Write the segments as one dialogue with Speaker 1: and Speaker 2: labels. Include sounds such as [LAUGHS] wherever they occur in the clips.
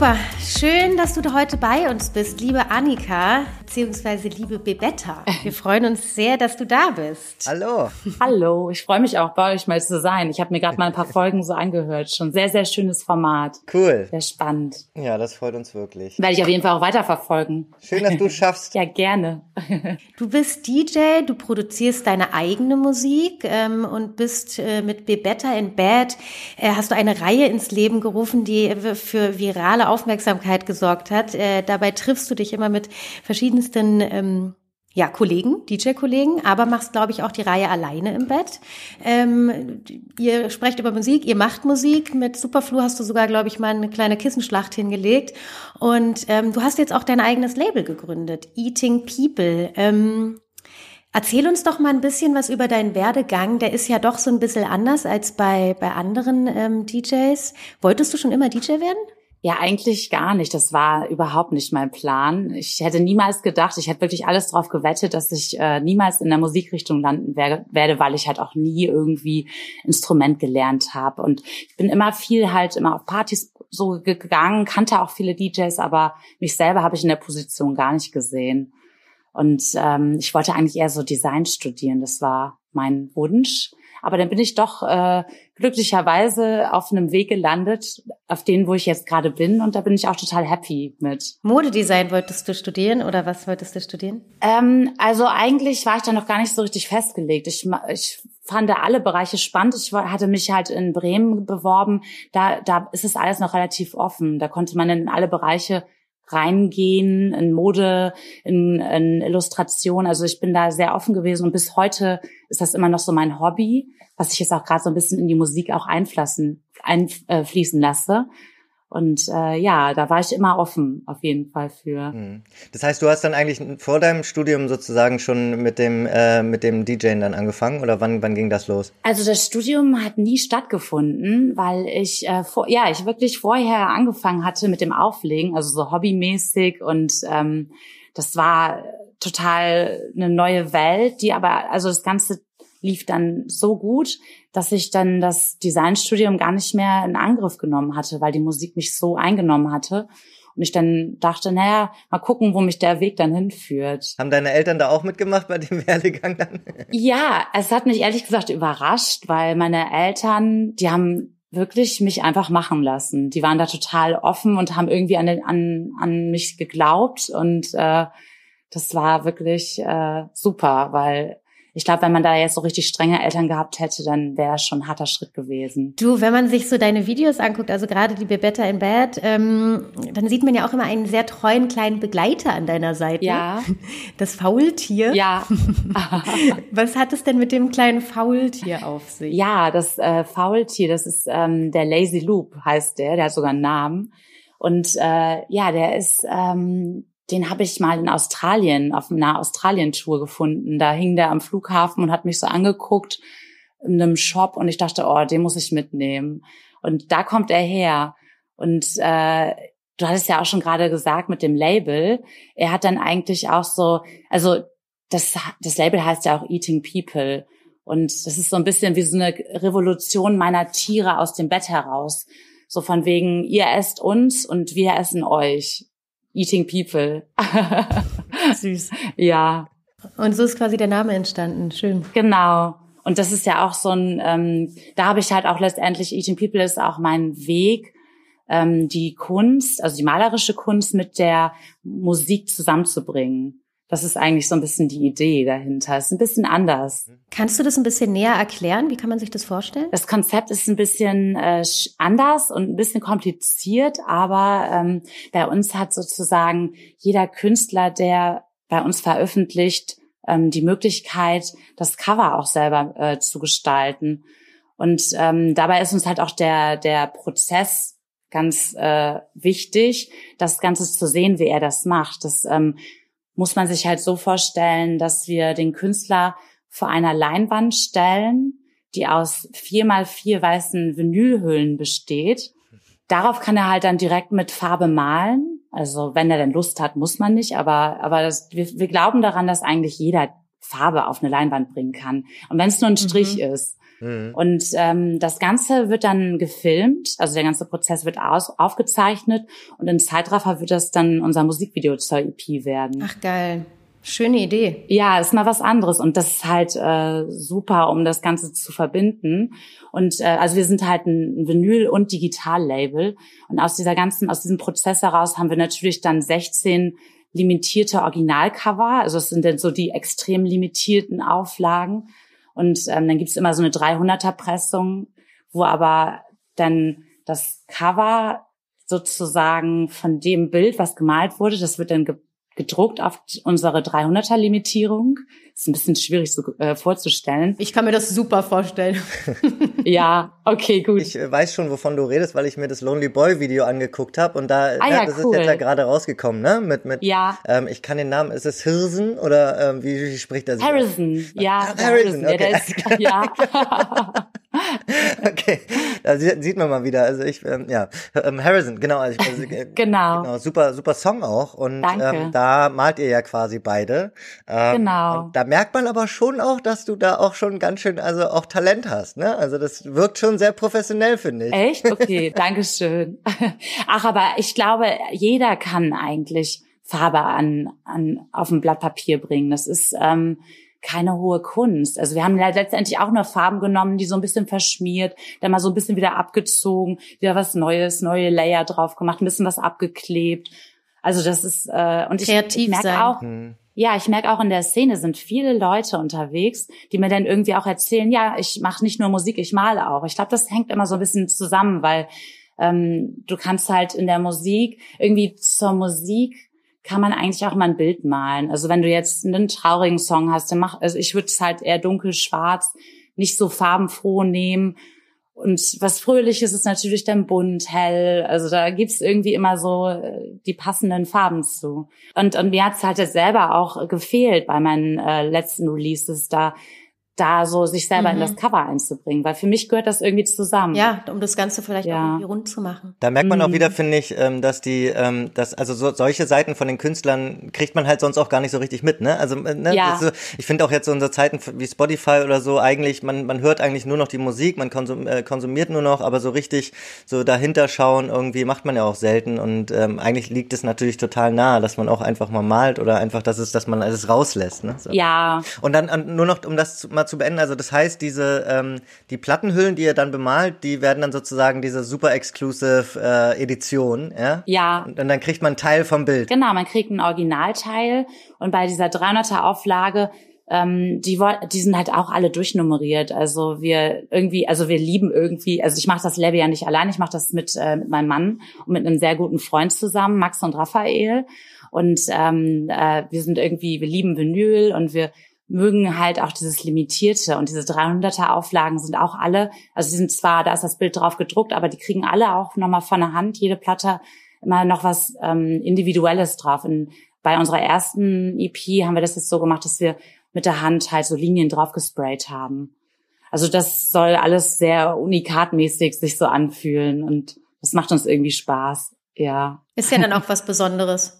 Speaker 1: Super, schön, dass du heute bei uns bist, liebe Annika beziehungsweise liebe Bebetta. [LAUGHS] Wir freuen uns sehr, dass du da bist.
Speaker 2: Hallo.
Speaker 3: Hallo, ich freue mich auch bei euch mal zu sein. Ich habe mir gerade mal ein paar [LAUGHS] Folgen so angehört. Schon sehr, sehr schönes Format.
Speaker 2: Cool.
Speaker 3: Sehr spannend.
Speaker 2: Ja, das freut uns wirklich.
Speaker 3: Werde ich auf jeden Fall auch weiterverfolgen.
Speaker 2: Schön, dass du es schaffst. [LAUGHS]
Speaker 3: ja, gerne.
Speaker 1: du bist DJ, du produzierst deine eigene Musik ähm, und bist äh, mit Bebetta in Bad, äh, hast du eine Reihe ins Leben gerufen, die für virale Aufmerksamkeit gesorgt hat. Äh, dabei triffst du dich immer mit verschiedenen verschiedensten ähm, ja, Kollegen, DJ-Kollegen, aber machst, glaube ich, auch die Reihe alleine im Bett. Ähm, ihr sprecht über Musik, ihr macht Musik. Mit Superflu hast du sogar, glaube ich, mal eine kleine Kissenschlacht hingelegt. Und ähm, du hast jetzt auch dein eigenes Label gegründet, Eating People. Ähm, erzähl uns doch mal ein bisschen was über deinen Werdegang. Der ist ja doch so ein bisschen anders als bei, bei anderen ähm, DJs. Wolltest du schon immer DJ werden?
Speaker 3: Ja, eigentlich gar nicht. Das war überhaupt nicht mein Plan. Ich hätte niemals gedacht, ich hätte wirklich alles darauf gewettet, dass ich äh, niemals in der Musikrichtung landen werde, werde, weil ich halt auch nie irgendwie Instrument gelernt habe. Und ich bin immer viel halt immer auf Partys so gegangen, kannte auch viele DJs, aber mich selber habe ich in der Position gar nicht gesehen. Und ähm, ich wollte eigentlich eher so Design studieren. Das war mein Wunsch. Aber dann bin ich doch äh, glücklicherweise auf einem Weg gelandet, auf den, wo ich jetzt gerade bin. Und da bin ich auch total happy mit.
Speaker 1: Modedesign wolltest du studieren oder was wolltest du studieren?
Speaker 3: Ähm, also eigentlich war ich da noch gar nicht so richtig festgelegt. Ich, ich fand alle Bereiche spannend. Ich hatte mich halt in Bremen beworben. Da, da ist es alles noch relativ offen. Da konnte man in alle Bereiche reingehen, in Mode, in, in Illustration. Also ich bin da sehr offen gewesen und bis heute ist das immer noch so mein Hobby, was ich jetzt auch gerade so ein bisschen in die Musik auch einfließen, einfließen lasse. Und äh, ja, da war ich immer offen auf jeden Fall für. Hm.
Speaker 2: Das heißt, du hast dann eigentlich vor deinem Studium sozusagen schon mit dem äh, mit dem DJing dann angefangen oder wann wann ging das los?
Speaker 3: Also das Studium hat nie stattgefunden, weil ich äh, vor, ja ich wirklich vorher angefangen hatte mit dem Auflegen, also so hobbymäßig und ähm, das war total eine neue Welt, die aber also das ganze lief dann so gut, dass ich dann das Designstudium gar nicht mehr in Angriff genommen hatte, weil die Musik mich so eingenommen hatte. Und ich dann dachte, naja, mal gucken, wo mich der Weg dann hinführt.
Speaker 2: Haben deine Eltern da auch mitgemacht bei dem [LAUGHS] Werdegang dann?
Speaker 3: Ja, es hat mich ehrlich gesagt überrascht, weil meine Eltern, die haben wirklich mich einfach machen lassen. Die waren da total offen und haben irgendwie an, an, an mich geglaubt und äh, das war wirklich äh, super, weil ich glaube, wenn man da jetzt so richtig strenge Eltern gehabt hätte, dann wäre das schon ein harter Schritt gewesen.
Speaker 1: Du, wenn man sich so deine Videos anguckt, also gerade die Bebetta in Bed, ähm, dann sieht man ja auch immer einen sehr treuen kleinen Begleiter an deiner Seite.
Speaker 3: Ja.
Speaker 1: Das Faultier.
Speaker 3: Ja. [LAUGHS]
Speaker 1: Was hat es denn mit dem kleinen Faultier auf sich?
Speaker 3: Ja, das äh, Faultier, das ist ähm, der Lazy Loop, heißt der. Der hat sogar einen Namen. Und äh, ja, der ist ähm, den habe ich mal in Australien, auf einer Australien-Tour gefunden. Da hing der am Flughafen und hat mich so angeguckt in einem Shop und ich dachte, oh, den muss ich mitnehmen. Und da kommt er her. Und äh, du hattest ja auch schon gerade gesagt mit dem Label. Er hat dann eigentlich auch so, also das, das Label heißt ja auch Eating People. Und das ist so ein bisschen wie so eine Revolution meiner Tiere aus dem Bett heraus. So von wegen, ihr esst uns und wir essen euch. Eating People. [LAUGHS]
Speaker 1: Süß.
Speaker 3: Ja.
Speaker 1: Und so ist quasi der Name entstanden. Schön.
Speaker 3: Genau. Und das ist ja auch so ein, ähm, da habe ich halt auch letztendlich, Eating People ist auch mein Weg, ähm, die Kunst, also die malerische Kunst mit der Musik zusammenzubringen. Das ist eigentlich so ein bisschen die Idee dahinter. Es ist ein bisschen anders.
Speaker 1: Kannst du das ein bisschen näher erklären? Wie kann man sich das vorstellen?
Speaker 3: Das Konzept ist ein bisschen äh, anders und ein bisschen kompliziert, aber ähm, bei uns hat sozusagen jeder Künstler, der bei uns veröffentlicht, ähm, die Möglichkeit, das Cover auch selber äh, zu gestalten. Und ähm, dabei ist uns halt auch der, der Prozess ganz äh, wichtig, das Ganze zu sehen, wie er das macht. Das ähm, muss man sich halt so vorstellen, dass wir den Künstler vor einer Leinwand stellen, die aus vier mal vier weißen Vinylhüllen besteht. Darauf kann er halt dann direkt mit Farbe malen. Also wenn er denn Lust hat, muss man nicht. Aber, aber das, wir, wir glauben daran, dass eigentlich jeder Farbe auf eine Leinwand bringen kann. Und wenn es nur ein Strich mhm. ist. Mhm. Und ähm, das Ganze wird dann gefilmt, also der ganze Prozess wird aus, aufgezeichnet und in Zeitraffer wird das dann unser Musikvideo zur EP werden.
Speaker 1: Ach geil. Schöne Idee.
Speaker 3: Ja, ist mal was anderes und das ist halt äh, super, um das Ganze zu verbinden. Und äh, also wir sind halt ein Vinyl- und Digital-Label und aus dieser ganzen, aus diesem Prozess heraus haben wir natürlich dann 16 limitierte Originalcover. Also es sind dann so die extrem limitierten Auflagen. Und ähm, dann gibt's immer so eine 300er Pressung, wo aber dann das Cover sozusagen von dem Bild, was gemalt wurde, das wird dann gedruckt auf unsere 300er Limitierung. Ist ein bisschen schwierig so, äh, vorzustellen.
Speaker 1: Ich kann mir das super vorstellen. [LAUGHS]
Speaker 3: ja, okay, gut.
Speaker 2: Ich äh, weiß schon, wovon du redest, weil ich mir das Lonely Boy Video angeguckt habe und da, ah, ja, das cool. ist jetzt ja gerade rausgekommen, ne? Mit mit.
Speaker 3: Ja.
Speaker 2: Ähm, ich kann den Namen. Ist es Hirsen oder ähm, wie, wie spricht er sich?
Speaker 3: Harrison. Ja.
Speaker 2: Ah, Harrison. Okay. [LAUGHS]
Speaker 3: Ja. Ist, [LAUGHS] ja. [LAUGHS]
Speaker 2: okay, da sieht man mal wieder. Also ich, ähm, ja, ähm, Harrison, genau, also, also [LAUGHS]
Speaker 3: äh, genau.
Speaker 2: genau, super, super Song auch. Und ähm, da malt ihr ja quasi beide. Ähm,
Speaker 3: genau.
Speaker 2: Da merkt man aber schon auch, dass du da auch schon ganz schön, also auch Talent hast. Ne? Also das wirkt schon sehr professionell, finde ich.
Speaker 3: Echt? Okay, [LAUGHS] Dankeschön. Ach, aber ich glaube, jeder kann eigentlich Farbe an, an auf ein Blatt Papier bringen. Das ist ähm, keine hohe Kunst. Also wir haben letztendlich auch nur Farben genommen, die so ein bisschen verschmiert, dann mal so ein bisschen wieder abgezogen, wieder was Neues, neue Layer drauf gemacht, ein bisschen was abgeklebt. Also das ist äh, und
Speaker 1: Kreativ
Speaker 3: ich, ich merke auch, hm. ja, ich merke auch in der Szene sind viele Leute unterwegs, die mir dann irgendwie auch erzählen, ja, ich mache nicht nur Musik, ich male auch. Ich glaube, das hängt immer so ein bisschen zusammen, weil ähm, du kannst halt in der Musik irgendwie zur Musik kann man eigentlich auch mal ein Bild malen. Also wenn du jetzt einen traurigen Song hast, dann mach, also ich würde es halt eher dunkel-schwarz, nicht so farbenfroh nehmen. Und was Fröhliches ist natürlich dann bunt, hell. Also da gibt's irgendwie immer so äh, die passenden Farben zu. Und, und mir hat's halt jetzt selber auch gefehlt bei meinen äh, letzten Releases. Da da so sich selber mhm. in das mhm. Cover einzubringen, weil für mich gehört das irgendwie zusammen.
Speaker 1: Ja, um das Ganze vielleicht ja. auch irgendwie rund zu machen.
Speaker 2: Da merkt man mhm. auch wieder, finde ich, ähm, dass die, ähm, dass also so, solche Seiten von den Künstlern kriegt man halt sonst auch gar nicht so richtig mit, ne? Also äh, ne?
Speaker 3: Ja.
Speaker 2: So, ich finde auch jetzt so unsere Zeiten wie Spotify oder so eigentlich, man man hört eigentlich nur noch die Musik, man konsum, äh, konsumiert nur noch, aber so richtig so dahinter schauen irgendwie macht man ja auch selten und ähm, eigentlich liegt es natürlich total nahe, dass man auch einfach mal malt oder einfach, dass es, dass man es rauslässt, ne? So.
Speaker 3: Ja.
Speaker 2: Und dann nur noch, um das zu, mal zu beenden. Also das heißt, diese ähm, die Plattenhüllen, die ihr dann bemalt, die werden dann sozusagen diese super exclusive äh, Edition, ja?
Speaker 3: Ja.
Speaker 2: Und, und dann kriegt man einen Teil vom Bild.
Speaker 3: Genau, man kriegt ein Originalteil und bei dieser 300er Auflage ähm, die, die sind halt auch alle durchnummeriert. Also wir irgendwie, also wir lieben irgendwie, also ich mache das Label ja nicht allein, ich mache das mit, äh, mit meinem Mann und mit einem sehr guten Freund zusammen, Max und Raphael. Und ähm, äh, wir sind irgendwie, wir lieben Vinyl und wir mögen halt auch dieses Limitierte und diese 300er Auflagen sind auch alle, also sie sind zwar, da ist das Bild drauf gedruckt, aber die kriegen alle auch nochmal von der Hand, jede Platte immer noch was ähm, Individuelles drauf. Und bei unserer ersten EP haben wir das jetzt so gemacht, dass wir mit der Hand halt so Linien drauf gesprayt haben. Also das soll alles sehr unikatmäßig sich so anfühlen und das macht uns irgendwie Spaß. Ja.
Speaker 1: Ist ja dann auch was Besonderes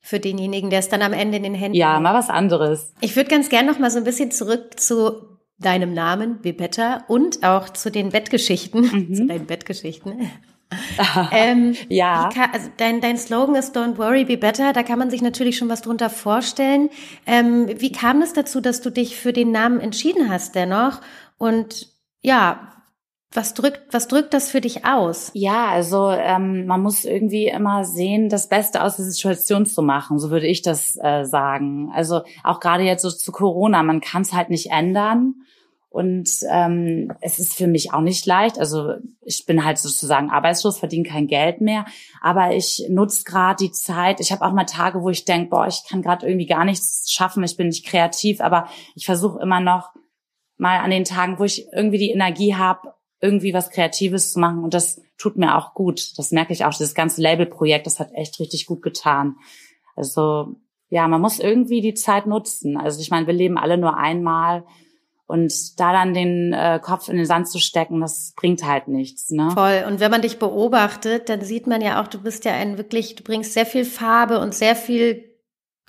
Speaker 1: für denjenigen, der es dann am Ende in den Händen
Speaker 3: Ja, mal was anderes.
Speaker 1: Ich würde ganz gern noch mal so ein bisschen zurück zu deinem Namen, Bebetta, und auch zu den Bettgeschichten, mhm. [LAUGHS] zu deinen Bettgeschichten. [LAUGHS] ähm,
Speaker 3: ja.
Speaker 1: Kann, also dein, dein Slogan ist Don't worry, be better. Da kann man sich natürlich schon was drunter vorstellen. Ähm, wie kam es dazu, dass du dich für den Namen entschieden hast dennoch? Und ja, was drückt, was drückt das für dich aus?
Speaker 3: Ja, also ähm, man muss irgendwie immer sehen, das Beste aus der Situation zu machen. So würde ich das äh, sagen. Also auch gerade jetzt so zu Corona, man kann es halt nicht ändern. Und ähm, es ist für mich auch nicht leicht. Also ich bin halt sozusagen arbeitslos, verdiene kein Geld mehr. Aber ich nutze gerade die Zeit. Ich habe auch mal Tage, wo ich denke, boah, ich kann gerade irgendwie gar nichts schaffen. Ich bin nicht kreativ, aber ich versuche immer noch mal an den Tagen, wo ich irgendwie die Energie habe, irgendwie was Kreatives zu machen. Und das tut mir auch gut. Das merke ich auch. Das ganze Labelprojekt, das hat echt richtig gut getan. Also ja, man muss irgendwie die Zeit nutzen. Also ich meine, wir leben alle nur einmal. Und da dann den äh, Kopf in den Sand zu stecken, das bringt halt nichts. Ne?
Speaker 1: Voll. Und wenn man dich beobachtet, dann sieht man ja auch, du bist ja ein wirklich, du bringst sehr viel Farbe und sehr viel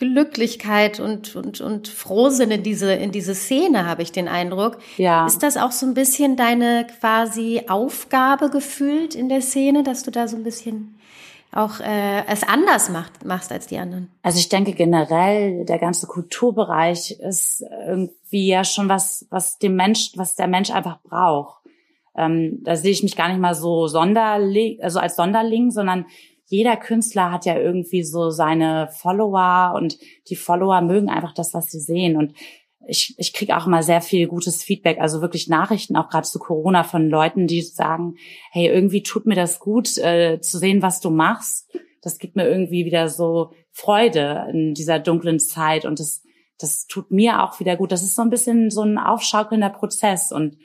Speaker 1: Glücklichkeit und, und, und Frohsinn in diese, in diese Szene, habe ich den Eindruck. Ja. Ist das auch so ein bisschen deine quasi Aufgabe gefühlt in der Szene, dass du da so ein bisschen auch äh, es anders macht, machst als die anderen?
Speaker 3: Also ich denke generell, der ganze Kulturbereich ist irgendwie ja schon was, was dem Mensch, was der Mensch einfach braucht. Ähm, da sehe ich mich gar nicht mal so Sonderling, also als Sonderling, sondern jeder Künstler hat ja irgendwie so seine Follower und die Follower mögen einfach das, was sie sehen. Und ich, ich kriege auch immer sehr viel gutes Feedback, also wirklich Nachrichten, auch gerade zu Corona von Leuten, die sagen, hey, irgendwie tut mir das gut, äh, zu sehen, was du machst. Das gibt mir irgendwie wieder so Freude in dieser dunklen Zeit und das, das tut mir auch wieder gut. Das ist so ein bisschen so ein aufschaukelnder Prozess und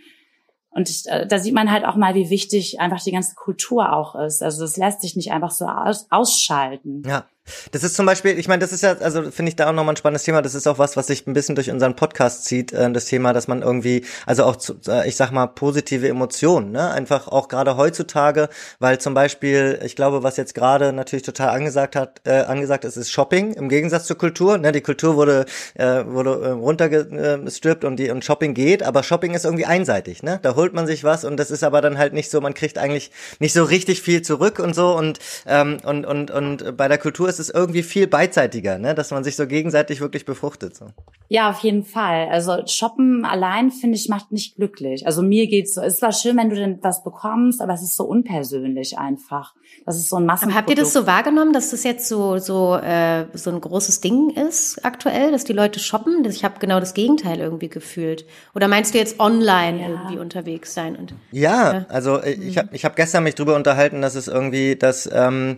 Speaker 3: und ich, äh, da sieht man halt auch mal, wie wichtig einfach die ganze Kultur auch ist. Also das lässt sich nicht einfach so aus, ausschalten.
Speaker 2: Ja. Das ist zum Beispiel, ich meine, das ist ja, also finde ich da auch nochmal ein spannendes Thema. Das ist auch was, was sich ein bisschen durch unseren Podcast zieht, äh, das Thema, dass man irgendwie, also auch, zu, äh, ich sag mal, positive Emotionen, ne? Einfach auch gerade heutzutage, weil zum Beispiel, ich glaube, was jetzt gerade natürlich total angesagt hat, äh, angesagt ist, ist Shopping im Gegensatz zur Kultur. Ne? Die Kultur wurde, äh, wurde äh, runtergestrippt und die und Shopping geht, aber Shopping ist irgendwie einseitig, ne? Da holt man sich was und das ist aber dann halt nicht so, man kriegt eigentlich nicht so richtig viel zurück und so und ähm, und und und bei der Kultur ist ist es irgendwie viel beidseitiger, ne? dass man sich so gegenseitig wirklich befruchtet. So.
Speaker 3: Ja, auf jeden Fall. Also shoppen allein, finde ich, macht nicht glücklich. Also mir geht's so. Es war schön, wenn du denn was bekommst, aber es ist so unpersönlich einfach. Das ist so ein Massen.
Speaker 1: Habt ihr das so wahrgenommen, dass das jetzt so so äh, so ein großes Ding ist aktuell, dass die Leute shoppen? Ich habe genau das Gegenteil irgendwie gefühlt. Oder meinst du jetzt online ja. irgendwie unterwegs sein und?
Speaker 2: Ja, ja. also äh, ich habe ich hab gestern mich drüber unterhalten, dass es irgendwie, dass ähm,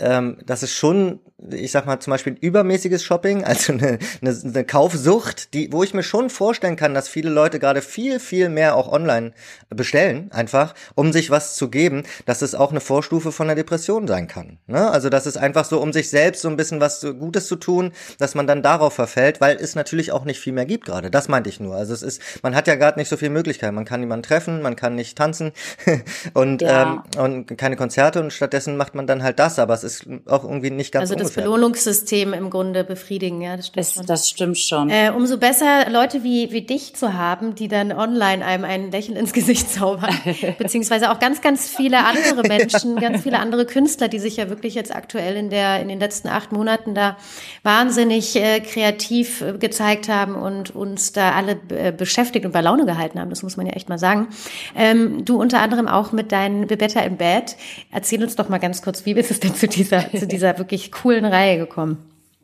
Speaker 2: ähm, dass es schon ich sag mal zum Beispiel übermäßiges Shopping, [LAUGHS] also eine, eine, eine Kaufsucht, die, wo ich mir schon vorstellen kann, dass viele Leute gerade viel, viel mehr auch online bestellen, einfach, um sich was zu geben, dass es auch eine Vorstufe von der Depression sein kann. Ne? Also das ist einfach so, um sich selbst so ein bisschen was Gutes zu tun, dass man dann darauf verfällt, weil es natürlich auch nicht viel mehr gibt gerade. Das meinte ich nur. Also es ist, man hat ja gerade nicht so viel Möglichkeiten. Man kann niemanden treffen, man kann nicht tanzen [LAUGHS] und, ja. ähm, und keine Konzerte und stattdessen macht man dann halt das, aber es ist auch irgendwie nicht ganz
Speaker 1: also das Belohnungssystem im Grunde befriedigen. Ja,
Speaker 3: das stimmt das, schon. Das stimmt schon.
Speaker 1: Äh, umso besser Leute wie, wie dich zu haben, die dann online einem ein Lächeln ins Gesicht [LAUGHS] zaubern. Beziehungsweise auch ganz, ganz viele andere Menschen, ganz viele andere Künstler, die sich ja wirklich jetzt aktuell in der, in den letzten acht Monaten da wahnsinnig äh, kreativ äh, gezeigt haben und uns da alle äh, beschäftigt und bei Laune gehalten haben. Das muss man ja echt mal sagen. Ähm, du unter anderem auch mit deinen Bebetta im Bad. Erzähl uns doch mal ganz kurz, wie ist es denn zu dieser, [LAUGHS] zu dieser wirklich coolen Reihe gekommen?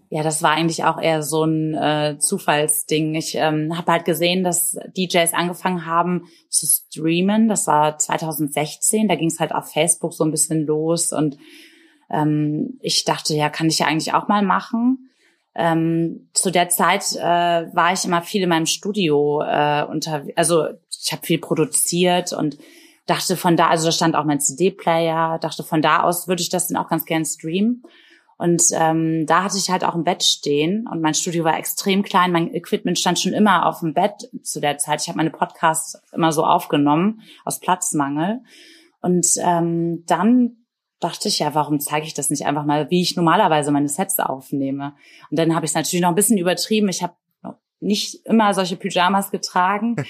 Speaker 3: Ja, das war eigentlich auch eher so ein äh, Zufallsding. Ich ähm, habe halt gesehen, dass DJs angefangen haben zu streamen. Das war 2016. Da ging es halt auf Facebook so ein bisschen los und ähm, ich dachte, ja, kann ich ja eigentlich auch mal machen. Ähm, zu der Zeit äh, war ich immer viel in meinem Studio äh, unter, also ich habe viel produziert und dachte von da, also da stand auch mein CD-Player, dachte von da aus würde ich das dann auch ganz gern streamen. Und ähm, da hatte ich halt auch ein Bett stehen und mein Studio war extrem klein. Mein Equipment stand schon immer auf dem Bett zu der Zeit. Ich habe meine Podcasts immer so aufgenommen aus Platzmangel. Und ähm, dann dachte ich ja, warum zeige ich das nicht einfach mal, wie ich normalerweise meine Sets aufnehme? Und dann habe ich es natürlich noch ein bisschen übertrieben. Ich habe nicht immer solche Pyjamas getragen. [LAUGHS]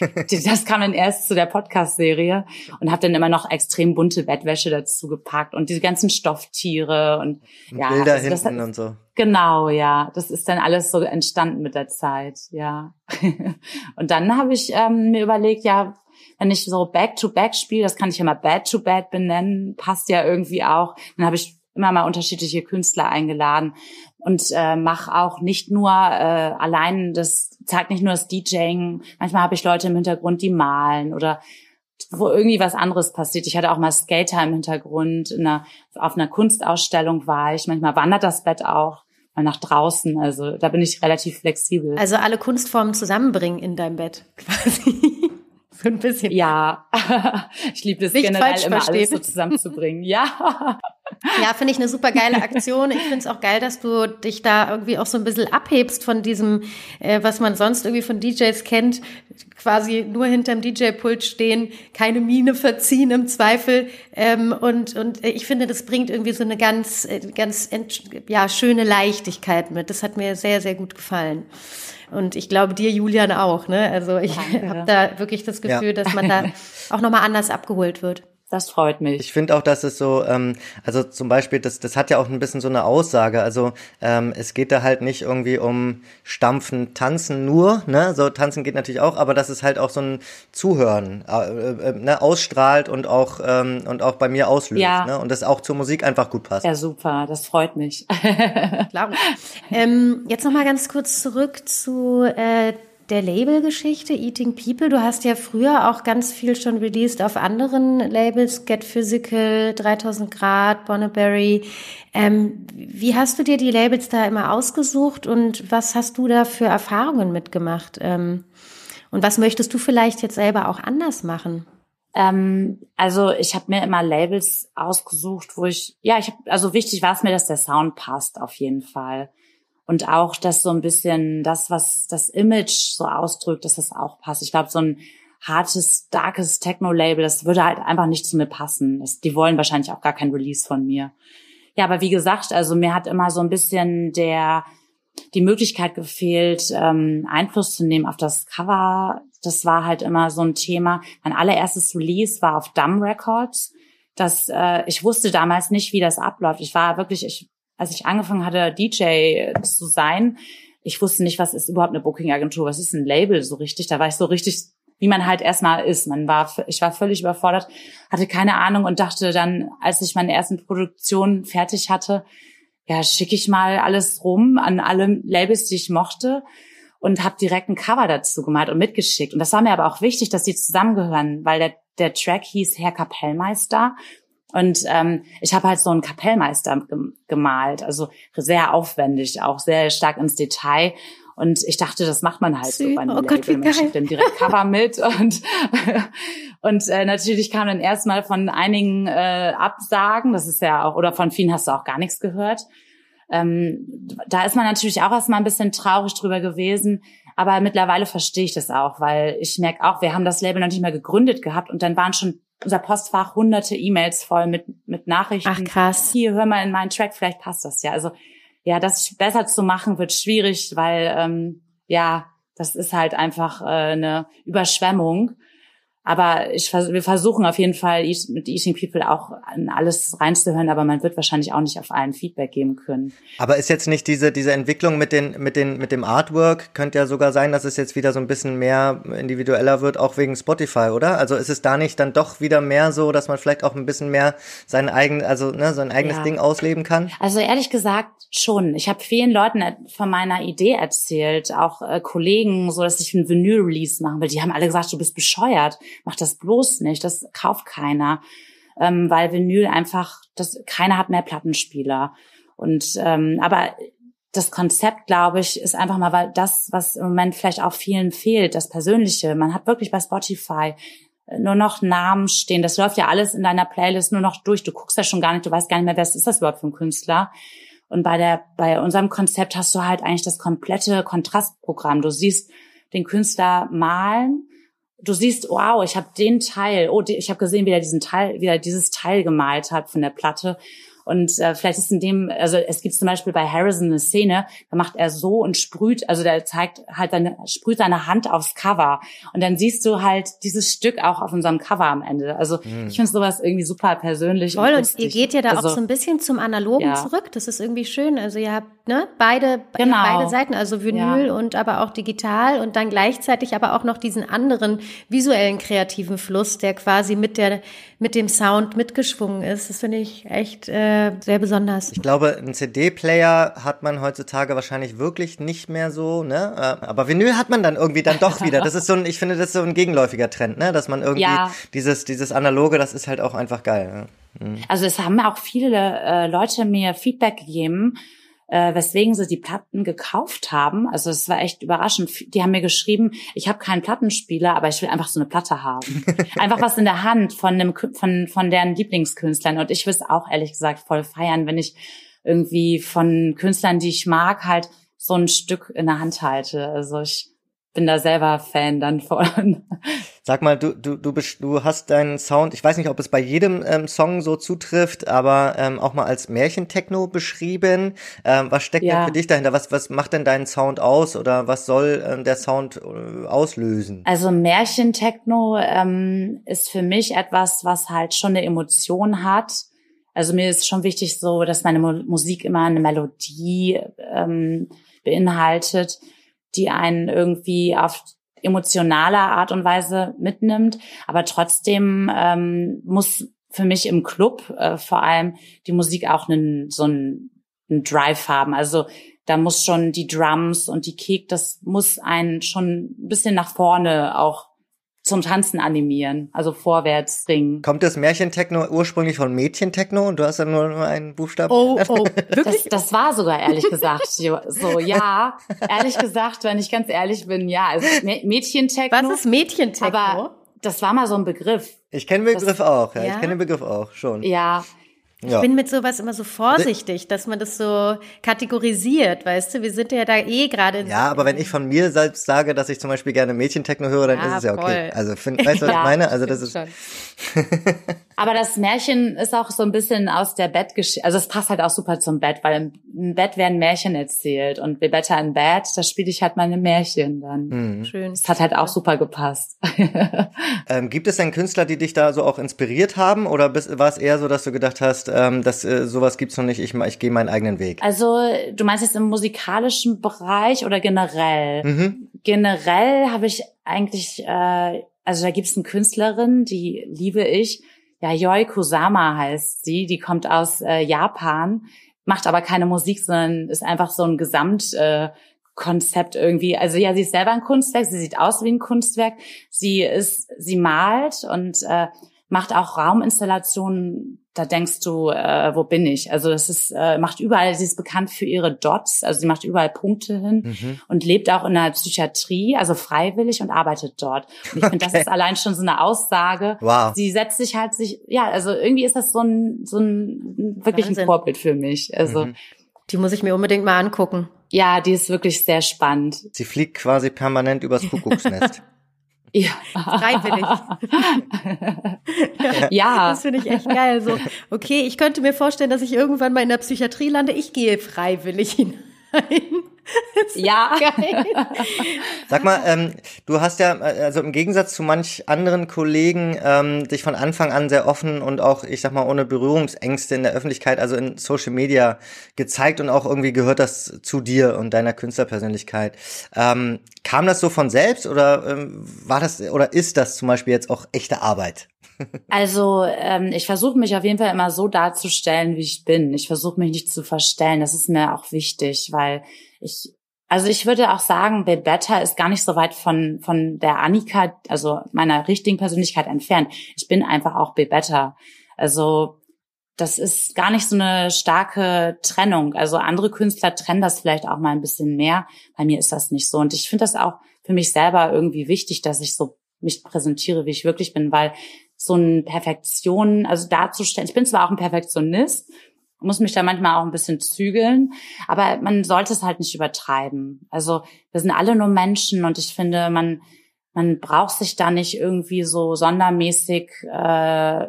Speaker 3: Das kam dann erst zu der Podcast-Serie und habe dann immer noch extrem bunte Bettwäsche dazu gepackt und diese ganzen Stofftiere und,
Speaker 2: und ja, Bilder also hinten hat, und so.
Speaker 3: Genau, ja, das ist dann alles so entstanden mit der Zeit, ja. [LAUGHS] und dann habe ich ähm, mir überlegt, ja, wenn ich so Back-to-Back spiele, das kann ich ja mal Bad-to-Bad benennen, passt ja irgendwie auch. Dann habe ich immer mal unterschiedliche Künstler eingeladen und äh, mache auch nicht nur äh, allein das zeigt nicht nur das DJing. Manchmal habe ich Leute im Hintergrund, die malen oder wo irgendwie was anderes passiert. Ich hatte auch mal Skater im Hintergrund. In einer, auf einer Kunstausstellung war ich. Manchmal wandert das Bett auch. mal nach draußen. Also da bin ich relativ flexibel.
Speaker 1: Also alle Kunstformen zusammenbringen in deinem Bett [LAUGHS] quasi. so ein bisschen.
Speaker 3: Ja, [LAUGHS] ich liebe es generell immer verstehen. alles so zusammenzubringen. Ja. [LAUGHS]
Speaker 1: Ja, finde ich eine super geile Aktion. Ich finde es auch geil, dass du dich da irgendwie auch so ein bisschen abhebst von diesem, äh, was man sonst irgendwie von DJs kennt, quasi nur hinterm DJ-Pult stehen, keine Miene verziehen im Zweifel. Ähm, und, und ich finde, das bringt irgendwie so eine ganz, ganz ja, schöne Leichtigkeit mit. Das hat mir sehr, sehr gut gefallen. Und ich glaube dir, Julian, auch. Ne? Also ich habe da wirklich das Gefühl, ja. dass man da [LAUGHS] auch nochmal anders abgeholt wird.
Speaker 3: Das freut mich.
Speaker 2: Ich finde auch, dass es so, ähm, also zum Beispiel, das, das hat ja auch ein bisschen so eine Aussage. Also ähm, es geht da halt nicht irgendwie um Stampfen, Tanzen nur, ne? So Tanzen geht natürlich auch, aber dass es halt auch so ein Zuhören äh, äh, ne? ausstrahlt und auch ähm, und auch bei mir auslöst, ja. ne? Und das auch zur Musik einfach gut passt.
Speaker 3: Ja, super, das freut mich.
Speaker 1: Klar. [LAUGHS] ähm, jetzt noch mal ganz kurz zurück zu äh, der Labelgeschichte Eating People. Du hast ja früher auch ganz viel schon released auf anderen Labels, Get Physical, 3000 Grad, Bonneberry. Ähm, wie hast du dir die Labels da immer ausgesucht und was hast du da für Erfahrungen mitgemacht? Ähm, und was möchtest du vielleicht jetzt selber auch anders machen?
Speaker 3: Ähm, also ich habe mir immer Labels ausgesucht, wo ich, ja, ich habe, also wichtig war es mir, dass der Sound passt auf jeden Fall und auch, dass so ein bisschen das, was das Image so ausdrückt, dass das auch passt. Ich glaube, so ein hartes, darkes Techno-Label, das würde halt einfach nicht zu mir passen. Das, die wollen wahrscheinlich auch gar kein Release von mir. Ja, aber wie gesagt, also mir hat immer so ein bisschen der die Möglichkeit gefehlt, ähm, Einfluss zu nehmen auf das Cover. Das war halt immer so ein Thema. Mein allererstes Release war auf Dumb Records. Das, äh, ich wusste damals nicht, wie das abläuft. Ich war wirklich, ich als ich angefangen hatte, DJ zu sein, ich wusste nicht, was ist überhaupt eine Booking-Agentur, was ist ein Label so richtig. Da war ich so richtig, wie man halt erstmal ist. Man war, ich war völlig überfordert, hatte keine Ahnung und dachte dann, als ich meine ersten Produktionen fertig hatte, ja, schicke ich mal alles rum an alle Labels, die ich mochte und habe direkt ein Cover dazu gemalt und mitgeschickt. Und das war mir aber auch wichtig, dass sie zusammengehören, weil der, der Track hieß Herr Kapellmeister und ähm, ich habe halt so einen Kapellmeister gemalt, also sehr aufwendig, auch sehr stark ins Detail. Und ich dachte, das macht man halt Süß. so bei einem oh Gott, Label. Man schickt dann direkt Cover [LAUGHS] mit und und äh, natürlich kam dann erstmal von einigen äh, Absagen. Das ist ja auch oder von vielen hast du auch gar nichts gehört. Ähm, da ist man natürlich auch erstmal ein bisschen traurig drüber gewesen. Aber mittlerweile verstehe ich das auch, weil ich merke auch, wir haben das Label noch nicht mehr gegründet gehabt und dann waren schon unser Postfach hunderte E-Mails voll mit, mit Nachrichten.
Speaker 1: Ach krass.
Speaker 3: Hier, hör mal in meinen Track, vielleicht passt das ja. Also ja, das besser zu machen wird schwierig, weil ähm, ja, das ist halt einfach äh, eine Überschwemmung. Aber ich, wir versuchen auf jeden Fall mit Eating People auch an alles reinzuhören, aber man wird wahrscheinlich auch nicht auf allen Feedback geben können.
Speaker 2: Aber ist jetzt nicht diese, diese Entwicklung mit den, mit den, mit dem Artwork, könnte ja sogar sein, dass es jetzt wieder so ein bisschen mehr individueller wird, auch wegen Spotify, oder? Also ist es da nicht dann doch wieder mehr so, dass man vielleicht auch ein bisschen mehr sein eigen, also ne, sein eigenes ja. Ding ausleben kann?
Speaker 3: Also ehrlich gesagt schon. Ich habe vielen Leuten von meiner Idee erzählt, auch äh, Kollegen, so dass ich ein Vinyl-Release machen will. Die haben alle gesagt, du bist bescheuert Mach das bloß nicht, das kauft keiner, ähm, weil Vinyl einfach, das keiner hat mehr Plattenspieler. Und ähm, aber das Konzept, glaube ich, ist einfach mal, weil das, was im Moment vielleicht auch vielen fehlt, das Persönliche. Man hat wirklich bei Spotify äh, nur noch Namen stehen. Das läuft ja alles in deiner Playlist nur noch durch. Du guckst ja schon gar nicht, du weißt gar nicht mehr, wer ist das überhaupt für ein Künstler. Und bei der, bei unserem Konzept hast du halt eigentlich das komplette Kontrastprogramm. Du siehst den Künstler malen, du siehst, wow, ich habe den Teil, oh, ich habe gesehen, wie er diesen Teil, wie er dieses Teil gemalt hat von der Platte. Und äh, vielleicht ist in dem, also es gibt zum Beispiel bei Harrison eine Szene, da macht er so und sprüht, also der zeigt halt seine, sprüht seine Hand aufs Cover. Und dann siehst du halt dieses Stück auch auf unserem Cover am Ende. Also mhm. ich finde sowas irgendwie super persönlich.
Speaker 1: Toll, und, und ihr geht ja da also, auch so ein bisschen zum Analogen ja. zurück. Das ist irgendwie schön. Also ihr habt ne, beide, genau. beide Seiten, also Vinyl ja. und aber auch digital und dann gleichzeitig aber auch noch diesen anderen visuellen kreativen Fluss, der quasi mit der mit dem Sound mitgeschwungen ist. Das finde ich echt äh, sehr besonders.
Speaker 2: Ich glaube, ein CD-Player hat man heutzutage wahrscheinlich wirklich nicht mehr so, ne? Äh, aber Vinyl hat man dann irgendwie dann doch wieder. Das ist so ein, ich finde, das ist so ein gegenläufiger Trend, ne? Dass man irgendwie ja. dieses, dieses Analoge, das ist halt auch einfach geil.
Speaker 3: Ne? Also es haben auch viele äh, Leute mir Feedback gegeben, äh, weswegen sie die Platten gekauft haben. Also es war echt überraschend. Die haben mir geschrieben, ich habe keinen Plattenspieler, aber ich will einfach so eine Platte haben. [LAUGHS] einfach was in der Hand von einem von von deren Lieblingskünstlern. Und ich will es auch ehrlich gesagt voll feiern, wenn ich irgendwie von Künstlern, die ich mag, halt so ein Stück in der Hand halte. Also ich bin da selber Fan dann von.
Speaker 2: Sag mal, du, du, du, bist, du hast deinen Sound, ich weiß nicht, ob es bei jedem ähm, Song so zutrifft, aber ähm, auch mal als Märchentechno beschrieben. Ähm, was steckt ja. denn für dich dahinter? Was, was macht denn deinen Sound aus oder was soll ähm, der Sound äh, auslösen?
Speaker 3: Also Märchentechno ähm, ist für mich etwas, was halt schon eine Emotion hat. Also mir ist schon wichtig so, dass meine Musik immer eine Melodie ähm, beinhaltet die einen irgendwie auf emotionaler Art und Weise mitnimmt. Aber trotzdem ähm, muss für mich im Club äh, vor allem die Musik auch einen, so einen, einen Drive haben. Also da muss schon die Drums und die Kick, das muss einen schon ein bisschen nach vorne auch zum Tanzen animieren, also vorwärts bringen.
Speaker 2: Kommt das Märchentechno ursprünglich von Mädchentechno und du hast ja nur, nur einen Buchstaben?
Speaker 3: Oh, oh, [LAUGHS] wirklich? Das, das war sogar ehrlich gesagt so, [LAUGHS] ja. Ehrlich gesagt, wenn ich ganz ehrlich bin, ja. Also Mädchentechno.
Speaker 1: Was ist Mädchentechno?
Speaker 3: Aber das war mal so ein Begriff.
Speaker 2: Ich kenne den Begriff das, auch, ja. ja. Ich kenne den Begriff auch schon.
Speaker 3: Ja,
Speaker 1: ich ja. bin mit sowas immer so vorsichtig, dass man das so kategorisiert, weißt du? Wir sind ja da eh gerade.
Speaker 2: Ja, aber wenn ich von mir selbst sage, dass ich zum Beispiel gerne Mädchentechno höre, dann ja, ist es ja okay. Voll. Also, find, weißt du, was [LAUGHS] ja, ich meine? Also, das ist. [LAUGHS]
Speaker 3: aber das Märchen ist auch so ein bisschen aus der Bettgeschichte. Also, es passt halt auch super zum Bett, weil im Bett werden Märchen erzählt und Be Better in Bed, da spiele ich halt meine Märchen dann. Mhm. Schön. Das hat halt auch super gepasst. [LAUGHS]
Speaker 2: ähm, gibt es denn Künstler, die dich da so auch inspiriert haben? Oder war es eher so, dass du gedacht hast, ähm, dass äh, sowas gibt's noch nicht, ich, ich gehe meinen eigenen Weg?
Speaker 3: Also du meinst jetzt im musikalischen Bereich oder generell? Mhm. Generell habe ich eigentlich, äh, also da gibt's eine Künstlerin, die liebe ich, ja, Yoi Kusama heißt sie, die kommt aus äh, Japan, macht aber keine Musik, sondern ist einfach so ein Gesamt... Äh, Konzept irgendwie. Also ja, sie ist selber ein Kunstwerk, sie sieht aus wie ein Kunstwerk. Sie ist, sie malt und äh, macht auch Rauminstallationen da denkst du, äh, wo bin ich? Also das ist, äh, macht überall, sie ist bekannt für ihre Dots, also sie macht überall Punkte hin mhm. und lebt auch in der Psychiatrie, also freiwillig und arbeitet dort. Und ich okay. finde, das ist allein schon so eine Aussage. Wow. Sie setzt sich halt sich, ja, also irgendwie ist das so ein, so ein wirklich Wahnsinn. ein Vorbild für mich. Also
Speaker 1: mhm. die muss ich mir unbedingt mal angucken.
Speaker 3: Ja, die ist wirklich sehr spannend.
Speaker 2: Sie fliegt quasi permanent übers Kuckucksnest. [LAUGHS]
Speaker 1: Ja. Freiwillig. [LAUGHS] ja, ja. Das finde ich echt geil. So, okay, ich könnte mir vorstellen, dass ich irgendwann mal in der Psychiatrie lande. Ich gehe freiwillig hinein. [LAUGHS]
Speaker 3: ja.
Speaker 2: Sag mal, ähm, du hast ja, also im Gegensatz zu manch anderen Kollegen, ähm, dich von Anfang an sehr offen und auch, ich sag mal, ohne Berührungsängste in der Öffentlichkeit, also in Social Media gezeigt und auch irgendwie gehört das zu dir und deiner Künstlerpersönlichkeit. Ähm, kam das so von selbst oder ähm, war das oder ist das zum Beispiel jetzt auch echte Arbeit?
Speaker 3: Also ähm, ich versuche mich auf jeden Fall immer so darzustellen, wie ich bin. Ich versuche mich nicht zu verstellen. Das ist mir auch wichtig, weil ich, also ich würde auch sagen, Bebetta ist gar nicht so weit von von der Annika, also meiner richtigen Persönlichkeit entfernt. Ich bin einfach auch Bebetta. Also das ist gar nicht so eine starke Trennung. Also andere Künstler trennen das vielleicht auch mal ein bisschen mehr. Bei mir ist das nicht so. Und ich finde das auch für mich selber irgendwie wichtig, dass ich so mich präsentiere, wie ich wirklich bin, weil so eine Perfektion, also darzustellen. Ich bin zwar auch ein Perfektionist, muss mich da manchmal auch ein bisschen zügeln, aber man sollte es halt nicht übertreiben. Also wir sind alle nur Menschen und ich finde, man man braucht sich da nicht irgendwie so sondermäßig äh,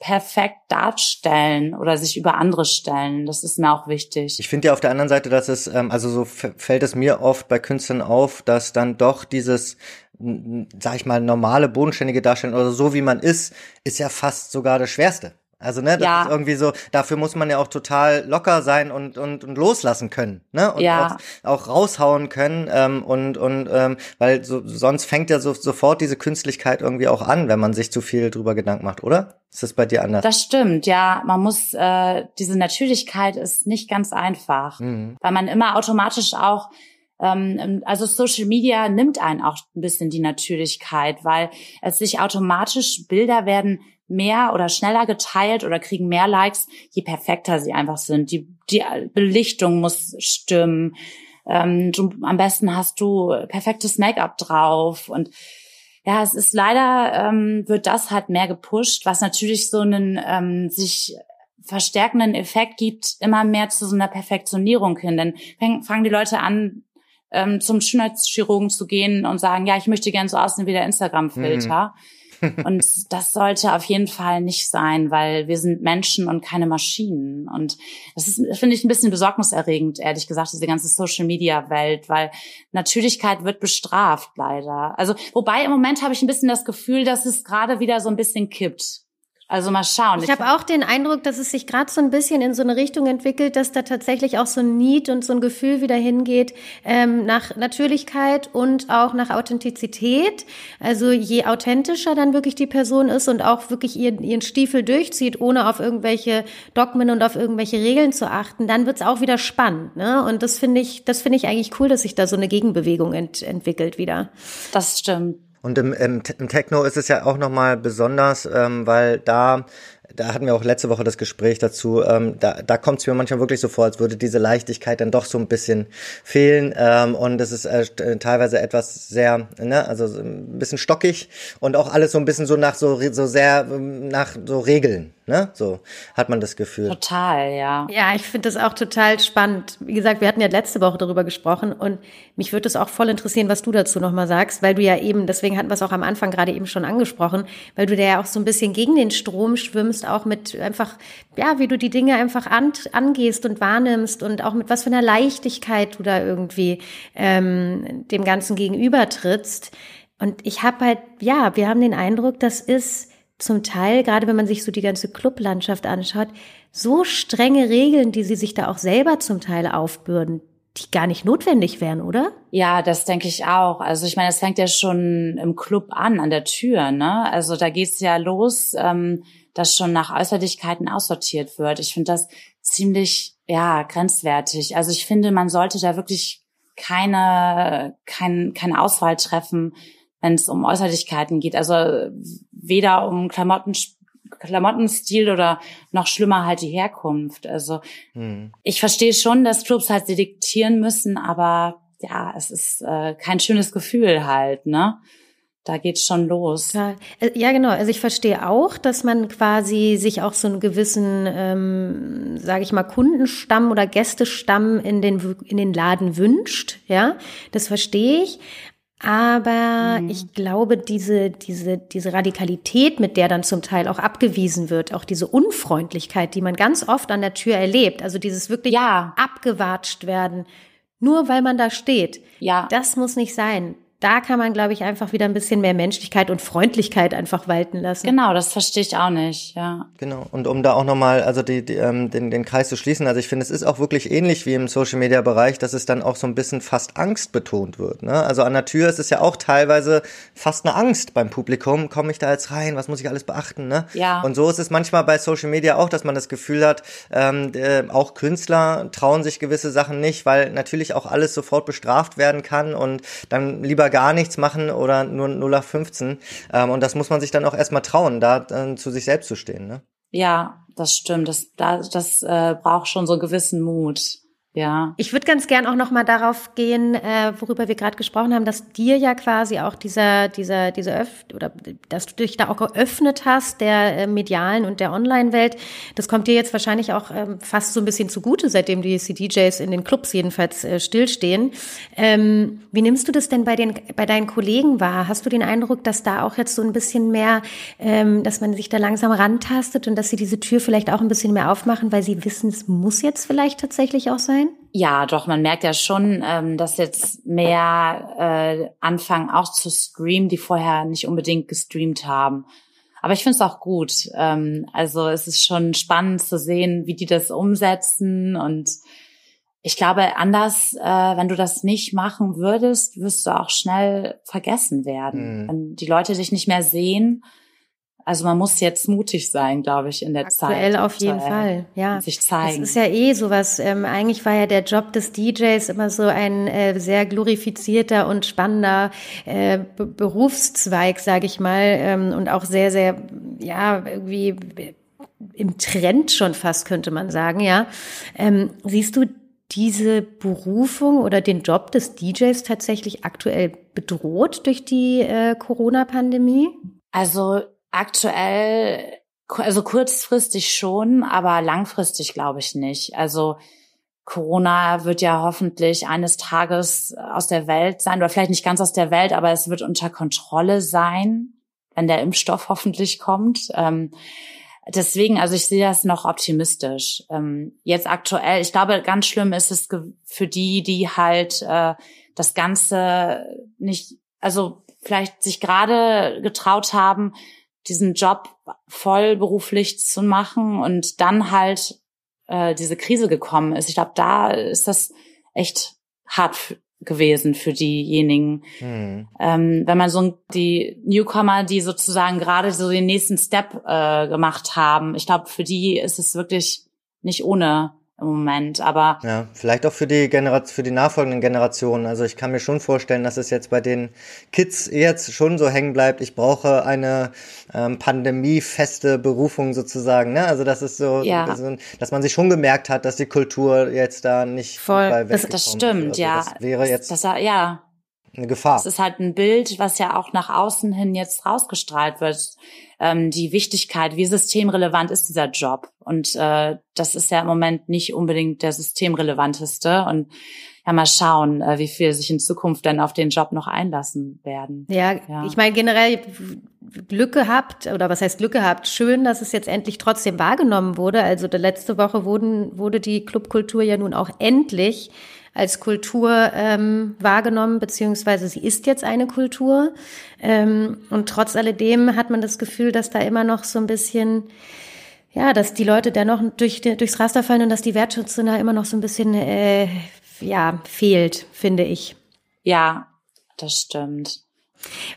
Speaker 3: perfekt darstellen oder sich über andere stellen. Das ist mir auch wichtig.
Speaker 2: Ich finde ja auf der anderen Seite, dass es, ähm, also so fällt es mir oft bei Künstlern auf, dass dann doch dieses, sag ich mal, normale, bodenständige Darstellen oder so wie man ist, ist ja fast sogar das Schwerste. Also, ne, das ja. ist irgendwie so, dafür muss man ja auch total locker sein und, und, und loslassen können, ne? Und ja. auch, auch raushauen können. Ähm, und, und ähm, weil so, sonst fängt ja so, sofort diese Künstlichkeit irgendwie auch an, wenn man sich zu viel drüber Gedanken macht, oder? Ist das bei dir anders?
Speaker 3: Das stimmt, ja. Man muss, äh, diese Natürlichkeit ist nicht ganz einfach, mhm. weil man immer automatisch auch also Social Media nimmt einen auch ein bisschen die Natürlichkeit, weil es sich automatisch Bilder werden mehr oder schneller geteilt oder kriegen mehr Likes, je perfekter sie einfach sind. Die, die Belichtung muss stimmen. Ähm, du, am besten hast du perfektes Make-up drauf und ja, es ist leider, ähm, wird das halt mehr gepusht, was natürlich so einen ähm, sich verstärkenden Effekt gibt, immer mehr zu so einer Perfektionierung hin. Denn fangen die Leute an, ähm, zum Schönheitschirurgen zu gehen und sagen, ja, ich möchte gern so aussehen wie der Instagram-Filter. Mhm. und das sollte auf jeden Fall nicht sein, weil wir sind Menschen und keine Maschinen. Und das ist, finde ich, ein bisschen besorgniserregend, ehrlich gesagt, diese ganze Social-Media-Welt, weil Natürlichkeit wird bestraft, leider. Also, wobei im Moment habe ich ein bisschen das Gefühl, dass es gerade wieder so ein bisschen kippt. Also mal schauen.
Speaker 1: Ich, habe auch den Eindruck, dass es sich gerade so ein bisschen in so eine Richtung entwickelt, dass da tatsächlich auch so ein Need und so ein Gefühl wieder hingeht ähm, nach Natürlichkeit und auch nach Authentizität. Also je authentischer dann wirklich die Person ist und auch wirklich ihren, ihren Stiefel durchzieht, ohne auf irgendwelche Dogmen und auf irgendwelche Regeln zu achten, dann wird's auch wieder spannend. Ne? Und das finde ich, das finde ich eigentlich cool, dass sich da so eine Gegenbewegung ent entwickelt wieder.
Speaker 3: Das stimmt.
Speaker 2: Und im, im, im Techno ist es ja auch nochmal besonders, ähm, weil da da hatten wir auch letzte Woche das Gespräch dazu, ähm, da, da kommt es mir manchmal wirklich so vor, als würde diese Leichtigkeit dann doch so ein bisschen fehlen. Ähm, und es ist äh, äh teilweise etwas sehr, ne, also ein bisschen stockig und auch alles so ein bisschen so nach so, so sehr ähm, nach so Regeln, ne, so hat man das Gefühl.
Speaker 3: Total, ja.
Speaker 1: Ja, ich finde das auch total spannend. Wie gesagt, wir hatten ja letzte Woche darüber gesprochen und mich würde es auch voll interessieren, was du dazu nochmal sagst, weil du ja eben, deswegen hatten wir es auch am Anfang gerade eben schon angesprochen, weil du da ja auch so ein bisschen gegen den Strom schwimmst, auch mit einfach, ja, wie du die Dinge einfach an, angehst und wahrnimmst und auch mit was für einer Leichtigkeit du da irgendwie ähm, dem Ganzen gegenüber trittst. Und ich habe halt, ja, wir haben den Eindruck, das ist zum Teil, gerade wenn man sich so die ganze Clublandschaft anschaut, so strenge Regeln, die sie sich da auch selber zum Teil aufbürden, die gar nicht notwendig wären, oder?
Speaker 3: Ja, das denke ich auch. Also ich meine, es fängt ja schon im Club an, an der Tür, ne? Also da geht's ja los. Ähm, dass schon nach Äußerlichkeiten aussortiert wird. Ich finde das ziemlich, ja, grenzwertig. Also ich finde, man sollte da wirklich keine, kein, keine Auswahl treffen, wenn es um Äußerlichkeiten geht. Also weder um Klamotten, Klamottenstil oder noch schlimmer halt die Herkunft. Also hm. ich verstehe schon, dass Clubs halt selektieren müssen, aber ja, es ist äh, kein schönes Gefühl halt, ne? da geht's schon los.
Speaker 1: Ja, äh, ja, genau. Also ich verstehe auch, dass man quasi sich auch so einen gewissen, ähm, sage ich mal, Kundenstamm oder Gästestamm in den in den Laden wünscht. Ja, das verstehe ich. Aber mhm. ich glaube, diese, diese, diese Radikalität, mit der dann zum Teil auch abgewiesen wird, auch diese Unfreundlichkeit, die man ganz oft an der Tür erlebt, also dieses wirklich ja. abgewatscht werden, nur weil man da steht. Ja. Das muss nicht sein da kann man, glaube ich, einfach wieder ein bisschen mehr Menschlichkeit und Freundlichkeit einfach walten lassen.
Speaker 3: Genau, das verstehe ich auch nicht, ja.
Speaker 2: Genau. Und um da auch nochmal, also die, die, ähm, den, den Kreis zu schließen, also ich finde, es ist auch wirklich ähnlich wie im Social Media Bereich, dass es dann auch so ein bisschen fast Angst betont wird. Ne? Also an der Tür ist es ja auch teilweise fast eine Angst beim Publikum. Komme ich da jetzt rein? Was muss ich alles beachten? Ne?
Speaker 3: Ja.
Speaker 2: Und so ist es manchmal bei Social Media auch, dass man das Gefühl hat, ähm, äh, auch Künstler trauen sich gewisse Sachen nicht, weil natürlich auch alles sofort bestraft werden kann und dann lieber lieber gar nichts machen oder nur 0 auf 15. Ähm, und das muss man sich dann auch erstmal trauen, da äh, zu sich selbst zu stehen. Ne?
Speaker 3: Ja, das stimmt. Das, das, das äh, braucht schon so einen gewissen Mut. Ja.
Speaker 1: Ich würde ganz gern auch noch mal darauf gehen, äh, worüber wir gerade gesprochen haben, dass dir ja quasi auch dieser dieser dieser Öff oder dass du dich da auch geöffnet hast der äh, medialen und der Online-Welt. Das kommt dir jetzt wahrscheinlich auch ähm, fast so ein bisschen zugute, seitdem die CDJs in den Clubs jedenfalls äh, stillstehen. Ähm, wie nimmst du das denn bei den bei deinen Kollegen wahr? Hast du den Eindruck, dass da auch jetzt so ein bisschen mehr, ähm, dass man sich da langsam rantastet und dass sie diese Tür vielleicht auch ein bisschen mehr aufmachen, weil sie wissen, es muss jetzt vielleicht tatsächlich auch sein?
Speaker 3: Ja, doch, man merkt ja schon, ähm, dass jetzt mehr äh, anfangen auch zu streamen, die vorher nicht unbedingt gestreamt haben. Aber ich finde es auch gut. Ähm, also es ist schon spannend zu sehen, wie die das umsetzen. Und ich glaube, anders, äh, wenn du das nicht machen würdest, wirst du auch schnell vergessen werden. Mhm. Wenn die Leute dich nicht mehr sehen, also man muss jetzt mutig sein, glaube ich, in der
Speaker 1: aktuell
Speaker 3: Zeit.
Speaker 1: Aktuell auf jeden Fall, ja.
Speaker 3: Sich zeigen.
Speaker 1: Das ist ja eh sowas. Ähm, eigentlich war ja der Job des DJs immer so ein äh, sehr glorifizierter und spannender äh, Berufszweig, sage ich mal, ähm, und auch sehr, sehr ja, irgendwie im Trend schon fast, könnte man sagen, ja. Ähm, siehst du diese Berufung oder den Job des DJs tatsächlich aktuell bedroht durch die äh, Corona-Pandemie?
Speaker 3: Also aktuell, also kurzfristig schon, aber langfristig glaube ich nicht. Also Corona wird ja hoffentlich eines Tages aus der Welt sein oder vielleicht nicht ganz aus der Welt, aber es wird unter Kontrolle sein, wenn der Impfstoff [LAUGHS] hoffentlich kommt. Ähm, deswegen, also ich sehe das noch optimistisch. Ähm, jetzt aktuell, ich glaube, ganz schlimm ist es für die, die halt äh, das Ganze nicht, also vielleicht sich gerade getraut haben, diesen Job voll beruflich zu machen und dann halt äh, diese Krise gekommen ist. Ich glaube, da ist das echt hart gewesen für diejenigen. Mhm. Ähm, wenn man so die Newcomer, die sozusagen gerade so den nächsten Step äh, gemacht haben, ich glaube, für die ist es wirklich nicht ohne im Moment, aber
Speaker 2: ja, vielleicht auch für die Generation, für die nachfolgenden Generationen. Also ich kann mir schon vorstellen, dass es jetzt bei den Kids jetzt schon so hängen bleibt. Ich brauche eine ähm, pandemiefeste Berufung sozusagen. Ne? Also das ist so,
Speaker 3: ja.
Speaker 2: so, dass man sich schon gemerkt hat, dass die Kultur jetzt da nicht
Speaker 1: voll.
Speaker 3: Das, das stimmt,
Speaker 2: also
Speaker 3: ja.
Speaker 2: Das wäre jetzt
Speaker 3: das, das, ja
Speaker 2: eine Gefahr.
Speaker 3: Das ist halt ein Bild, was ja auch nach außen hin jetzt rausgestrahlt wird. Ähm, die Wichtigkeit, wie systemrelevant ist dieser Job? Und äh, das ist ja im Moment nicht unbedingt der systemrelevanteste. Und ja, mal schauen, äh, wie viel sich in Zukunft dann auf den Job noch einlassen werden.
Speaker 1: Ja, ja. ich meine generell Glück gehabt, oder was heißt Glück gehabt? Schön, dass es jetzt endlich trotzdem wahrgenommen wurde. Also letzte Woche wurden, wurde die Clubkultur ja nun auch endlich als Kultur ähm, wahrgenommen, beziehungsweise sie ist jetzt eine Kultur. Ähm, und trotz alledem hat man das Gefühl, dass da immer noch so ein bisschen, ja, dass die Leute dennoch durch, durchs Raster fallen und dass die Wertschätzung da immer noch so ein bisschen, äh, ja, fehlt, finde ich.
Speaker 3: Ja, das stimmt.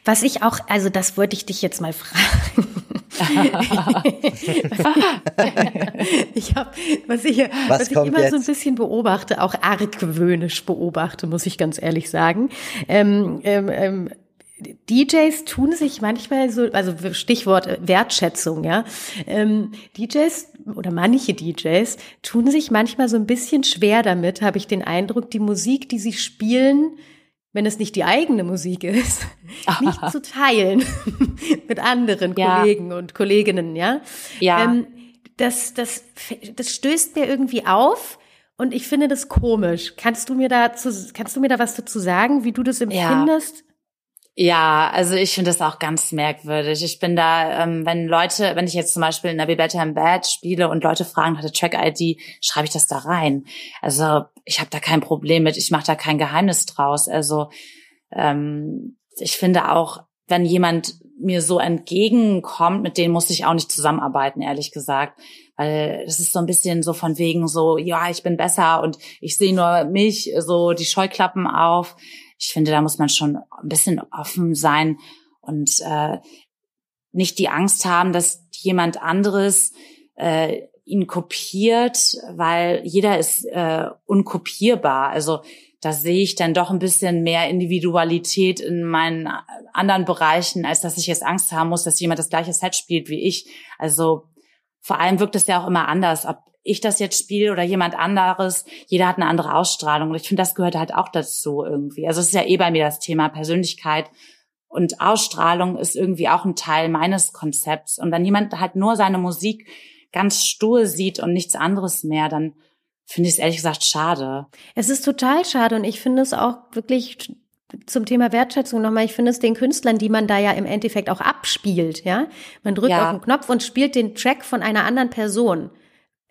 Speaker 1: Was ich auch, also das wollte ich dich jetzt mal [LAUGHS] fragen. [LAUGHS] ich habe, was ich, was, was ich immer jetzt? so ein bisschen beobachte, auch argwöhnisch beobachte, muss ich ganz ehrlich sagen. Ähm, ähm, ähm, DJs tun sich manchmal so, also Stichwort Wertschätzung, ja. Ähm, DJs oder manche DJs tun sich manchmal so ein bisschen schwer damit, habe ich den Eindruck, die Musik, die sie spielen, wenn es nicht die eigene Musik ist, [LAUGHS] nicht zu teilen [LAUGHS] mit anderen ja. Kollegen und Kolleginnen, ja.
Speaker 3: Ja. Ähm,
Speaker 1: das, das, das stößt mir irgendwie auf und ich finde das komisch. Kannst du mir dazu, kannst du mir da was dazu sagen, wie du das empfindest?
Speaker 3: Ja. Ja, also ich finde das auch ganz merkwürdig. Ich bin da, ähm, wenn Leute, wenn ich jetzt zum Beispiel in der Be Better in Bad spiele und Leute fragen nach der Track-ID, schreibe ich das da rein. Also ich habe da kein Problem mit, ich mache da kein Geheimnis draus. Also ähm, ich finde auch, wenn jemand mir so entgegenkommt, mit denen muss ich auch nicht zusammenarbeiten, ehrlich gesagt. Weil es ist so ein bisschen so von wegen so, ja, ich bin besser und ich sehe nur mich, so die Scheuklappen auf ich finde, da muss man schon ein bisschen offen sein und äh, nicht die Angst haben, dass jemand anderes äh, ihn kopiert, weil jeder ist äh, unkopierbar. Also da sehe ich dann doch ein bisschen mehr Individualität in meinen anderen Bereichen, als dass ich jetzt Angst haben muss, dass jemand das gleiche Set spielt wie ich. Also vor allem wirkt es ja auch immer anders, ob ich das jetzt spiele oder jemand anderes. Jeder hat eine andere Ausstrahlung. Und ich finde, das gehört halt auch dazu irgendwie. Also es ist ja eh bei mir das Thema Persönlichkeit. Und Ausstrahlung ist irgendwie auch ein Teil meines Konzepts. Und wenn jemand halt nur seine Musik ganz stur sieht und nichts anderes mehr, dann finde ich es ehrlich gesagt schade.
Speaker 1: Es ist total schade und ich finde es auch wirklich zum Thema Wertschätzung nochmal, ich finde es den Künstlern, die man da ja im Endeffekt auch abspielt, ja. Man drückt ja. auf den Knopf und spielt den Track von einer anderen Person.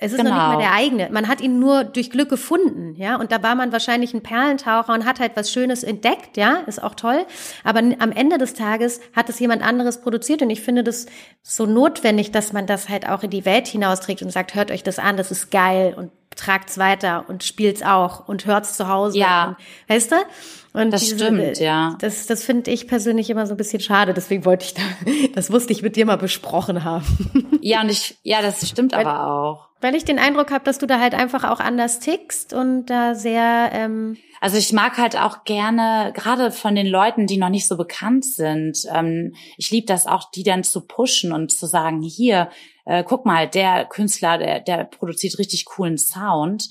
Speaker 1: Es ist genau. noch nicht mal genau. der eigene. Man hat ihn nur durch Glück gefunden, ja. Und da war man wahrscheinlich ein Perlentaucher und hat halt was Schönes entdeckt, ja. Ist auch toll. Aber am Ende des Tages hat es jemand anderes produziert und ich finde das so notwendig, dass man das halt auch in die Welt hinausträgt und sagt, hört euch das an, das ist geil und tragt's weiter und spielt's auch und hört's zu Hause.
Speaker 3: Ja.
Speaker 1: Und, weißt du? Und
Speaker 3: das diese, stimmt, ja.
Speaker 1: Das, das finde ich persönlich immer so ein bisschen schade. Deswegen wollte ich da, [LAUGHS] das wusste ich mit dir mal besprochen haben.
Speaker 3: Ja, und ich, ja, das stimmt
Speaker 1: weil,
Speaker 3: aber auch.
Speaker 1: Weil ich den Eindruck habe, dass du da halt einfach auch anders tickst und da sehr. Ähm
Speaker 3: also ich mag halt auch gerne, gerade von den Leuten, die noch nicht so bekannt sind, ähm, ich liebe das auch, die dann zu pushen und zu sagen, hier, äh, guck mal, der Künstler, der, der produziert richtig coolen Sound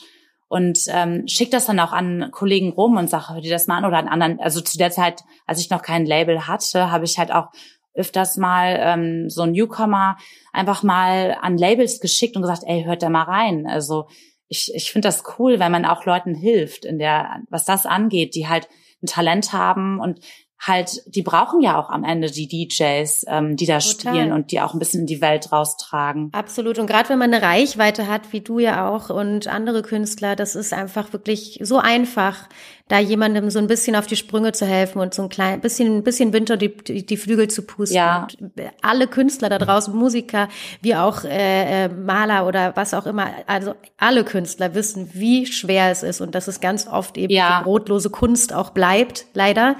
Speaker 3: und ähm, schickt das dann auch an Kollegen rum und sage, hör dir das mal an oder an anderen. Also zu der Zeit, als ich noch kein Label hatte, habe ich halt auch öfters mal ähm, so ein Newcomer einfach mal an Labels geschickt und gesagt, ey, hört da mal rein. Also ich, ich finde das cool, wenn man auch Leuten hilft, in der, was das angeht, die halt ein Talent haben und halt, die brauchen ja auch am Ende die DJs, ähm, die da Total. spielen und die auch ein bisschen in die Welt raustragen.
Speaker 1: Absolut. Und gerade wenn man eine Reichweite hat, wie du ja auch und andere Künstler, das ist einfach wirklich so einfach, da jemandem so ein bisschen auf die Sprünge zu helfen und so ein klein bisschen, bisschen Winter die, die, die Flügel zu pusten. Ja. Und alle Künstler da draußen, Musiker, wie auch äh, äh, Maler oder was auch immer, also alle Künstler wissen, wie schwer es ist und dass es ganz oft eben ja. brotlose Kunst auch bleibt, leider.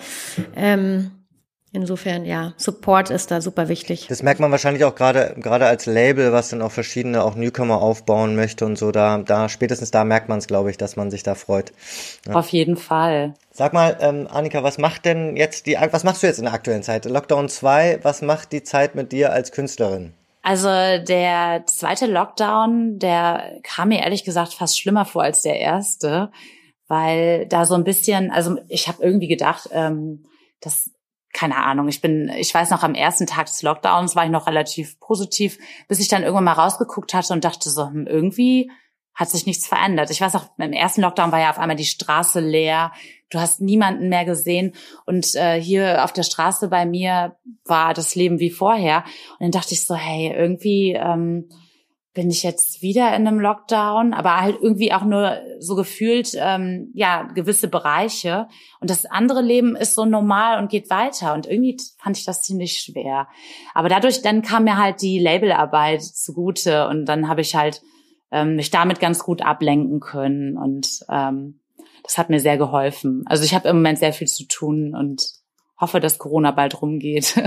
Speaker 1: Ähm, Insofern, ja, Support ist da super wichtig.
Speaker 2: Das merkt man wahrscheinlich auch gerade, gerade als Label, was dann auch verschiedene auch Newcomer aufbauen möchte und so. Da, da spätestens da merkt man es, glaube ich, dass man sich da freut.
Speaker 3: Ja. Auf jeden Fall.
Speaker 2: Sag mal, ähm, Annika, was macht denn jetzt die, was machst du jetzt in der aktuellen Zeit? Lockdown 2, was macht die Zeit mit dir als Künstlerin?
Speaker 3: Also der zweite Lockdown, der kam mir ehrlich gesagt fast schlimmer vor als der erste, weil da so ein bisschen, also ich habe irgendwie gedacht, ähm, dass keine Ahnung, ich bin, ich weiß noch, am ersten Tag des Lockdowns war ich noch relativ positiv, bis ich dann irgendwann mal rausgeguckt hatte und dachte so, hm, irgendwie hat sich nichts verändert. Ich weiß auch, im ersten Lockdown war ja auf einmal die Straße leer, du hast niemanden mehr gesehen und äh, hier auf der Straße bei mir war das Leben wie vorher. Und dann dachte ich so, hey, irgendwie ähm, bin ich jetzt wieder in einem Lockdown, aber halt irgendwie auch nur so gefühlt, ähm, ja, gewisse Bereiche. Und das andere Leben ist so normal und geht weiter. Und irgendwie fand ich das ziemlich schwer. Aber dadurch, dann kam mir halt die Labelarbeit zugute und dann habe ich halt ähm, mich damit ganz gut ablenken können. Und ähm, das hat mir sehr geholfen. Also ich habe im Moment sehr viel zu tun und hoffe, dass Corona bald rumgeht. [LAUGHS]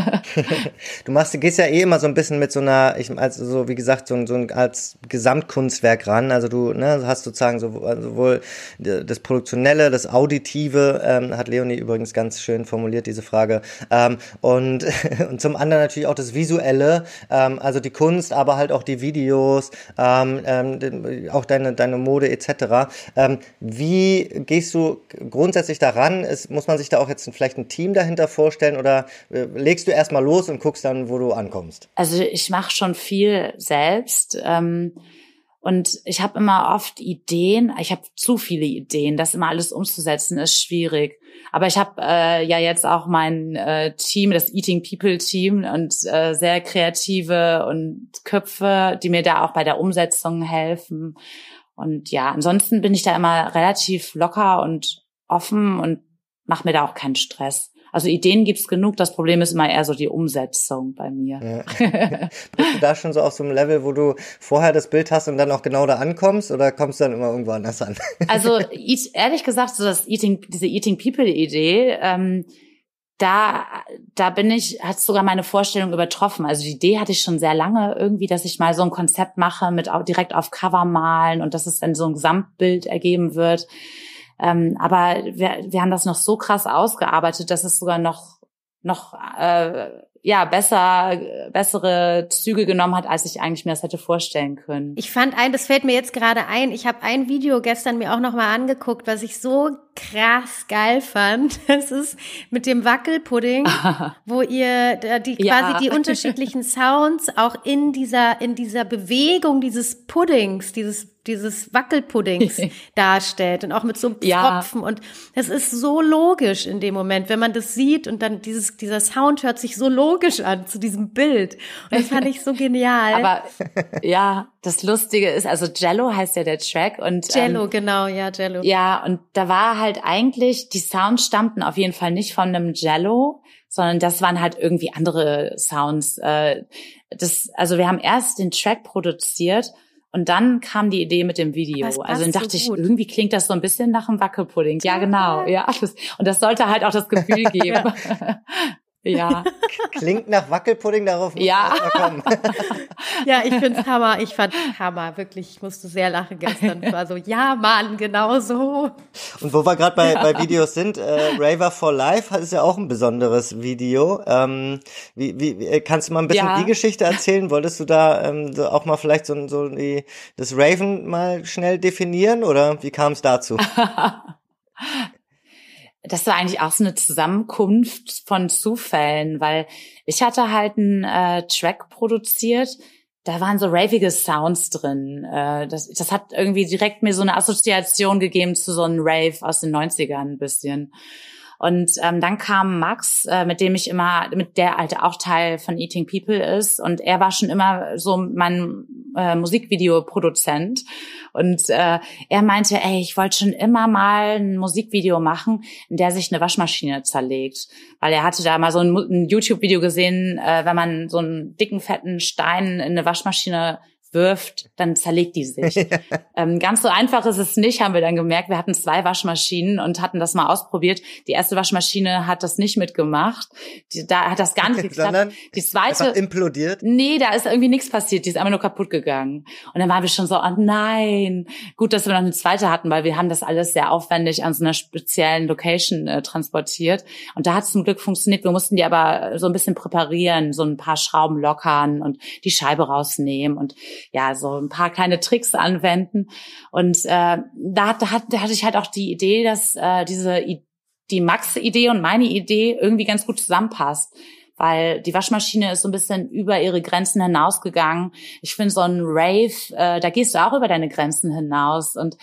Speaker 3: [LAUGHS]
Speaker 2: du machst, gehst ja eh immer so ein bisschen mit so einer, ich, also so wie gesagt, so, so ein, als Gesamtkunstwerk ran. Also du ne, hast sozusagen so, also sowohl das Produktionelle, das Auditive, ähm, hat Leonie übrigens ganz schön formuliert, diese Frage. Ähm, und, [LAUGHS] und zum anderen natürlich auch das Visuelle, ähm, also die Kunst, aber halt auch die Videos, ähm, ähm, auch deine, deine Mode etc. Ähm, wie gehst du grundsätzlich daran? Ist, muss man sich da auch jetzt vielleicht ein Team dahinter dahinter vorstellen oder äh, legst du erstmal los und guckst dann, wo du ankommst?
Speaker 3: Also ich mache schon viel selbst. Ähm und ich habe immer oft Ideen, ich habe zu viele Ideen, das immer alles umzusetzen ist schwierig. Aber ich habe äh, ja jetzt auch mein äh, Team, das Eating People Team und äh, sehr kreative und Köpfe, die mir da auch bei der Umsetzung helfen. Und ja, ansonsten bin ich da immer relativ locker und offen und mache mir da auch keinen Stress. Also Ideen gibt's genug. Das Problem ist immer eher so die Umsetzung bei mir.
Speaker 2: Ja. [LAUGHS] Bist du da schon so auf so einem Level, wo du vorher das Bild hast und dann auch genau da ankommst oder kommst du dann immer irgendwo anders an? [LAUGHS]
Speaker 3: also ehrlich gesagt, so das Eating, diese Eating People Idee, ähm, da, da bin ich, hat sogar meine Vorstellung übertroffen. Also die Idee hatte ich schon sehr lange irgendwie, dass ich mal so ein Konzept mache mit direkt auf Cover malen und dass es dann so ein Gesamtbild ergeben wird. Ähm, aber wir, wir haben das noch so krass ausgearbeitet, dass es sogar noch noch äh, ja besser bessere Züge genommen hat, als ich eigentlich mir das hätte vorstellen können.
Speaker 1: Ich fand ein, das fällt mir jetzt gerade ein. Ich habe ein Video gestern mir auch noch mal angeguckt, was ich so krass geil fand. [LAUGHS] Das ist mit dem Wackelpudding, [LAUGHS] wo ihr die quasi ja. die unterschiedlichen Sounds auch in dieser in dieser Bewegung dieses Puddings, dieses dieses Wackelpuddings [LAUGHS] darstellt und auch mit so einem Tropfen ja. und das ist so logisch in dem Moment, wenn man das sieht und dann dieses dieser Sound hört sich so logisch an zu diesem Bild und das fand ich so genial.
Speaker 3: Aber ja, das Lustige ist, also Jello heißt ja der Track und
Speaker 1: Jello ähm, genau, ja Jello.
Speaker 3: Ja und da war halt eigentlich die Sounds stammten auf jeden Fall nicht von einem Jello, sondern das waren halt irgendwie andere Sounds. Äh, das, also wir haben erst den Track produziert und dann kam die Idee mit dem Video. Also dann dachte so ich, irgendwie klingt das so ein bisschen nach einem Wackelpudding. Ja, genau. Ja, und das sollte halt auch das Gefühl [LAUGHS] geben. Ja. [LAUGHS] [LAUGHS]
Speaker 2: Klingt nach Wackelpudding, darauf muss
Speaker 3: ja.
Speaker 2: kommen. [LAUGHS]
Speaker 1: ja, ich find's Hammer. Ich fand Hammer. Wirklich, ich musste sehr lachen gestern. Ich war so, ja, Mann, genau so.
Speaker 2: Und wo wir gerade bei, ja. bei Videos sind, äh, Raver for Life ist ja auch ein besonderes Video. Ähm, wie, wie, äh, kannst du mal ein bisschen ja. die Geschichte erzählen? Wolltest du da ähm, so auch mal vielleicht so, so die, das Raven mal schnell definieren oder wie kam es dazu? [LAUGHS]
Speaker 3: das war eigentlich auch so eine Zusammenkunft von Zufällen, weil ich hatte halt einen äh, Track produziert, da waren so ravige Sounds drin. Äh, das, das hat irgendwie direkt mir so eine Assoziation gegeben zu so einem Rave aus den 90ern ein bisschen. Und ähm, dann kam Max, äh, mit dem ich immer, mit der halt auch Teil von Eating People ist. Und er war schon immer so mein äh, Musikvideoproduzent. Und äh, er meinte, ey, ich wollte schon immer mal ein Musikvideo machen, in der sich eine Waschmaschine zerlegt. Weil er hatte da mal so ein, ein YouTube-Video gesehen, äh, wenn man so einen dicken, fetten Stein in eine Waschmaschine wirft, dann zerlegt die sich. [LAUGHS] ähm, ganz so einfach ist es nicht, haben wir dann gemerkt. Wir hatten zwei Waschmaschinen und hatten das mal ausprobiert. Die erste Waschmaschine hat das nicht mitgemacht. Die, da hat das gar nicht [LAUGHS] geklappt. Sondern
Speaker 2: die zweite implodiert.
Speaker 3: Nee, da ist irgendwie nichts passiert. Die ist einfach nur kaputt gegangen. Und dann waren wir schon so, oh nein. Gut, dass wir noch eine zweite hatten, weil wir haben das alles sehr aufwendig an so einer speziellen Location äh, transportiert. Und da hat es zum Glück funktioniert. Wir mussten die aber so ein bisschen präparieren, so ein paar Schrauben lockern und die Scheibe rausnehmen und ja, so ein paar kleine Tricks anwenden. Und äh, da, da, hat, da hatte ich halt auch die Idee, dass äh, diese die Max-Idee und meine Idee irgendwie ganz gut zusammenpasst weil die Waschmaschine ist so ein bisschen über ihre Grenzen hinausgegangen. Ich finde so ein Rave, äh, da gehst du auch über deine Grenzen hinaus und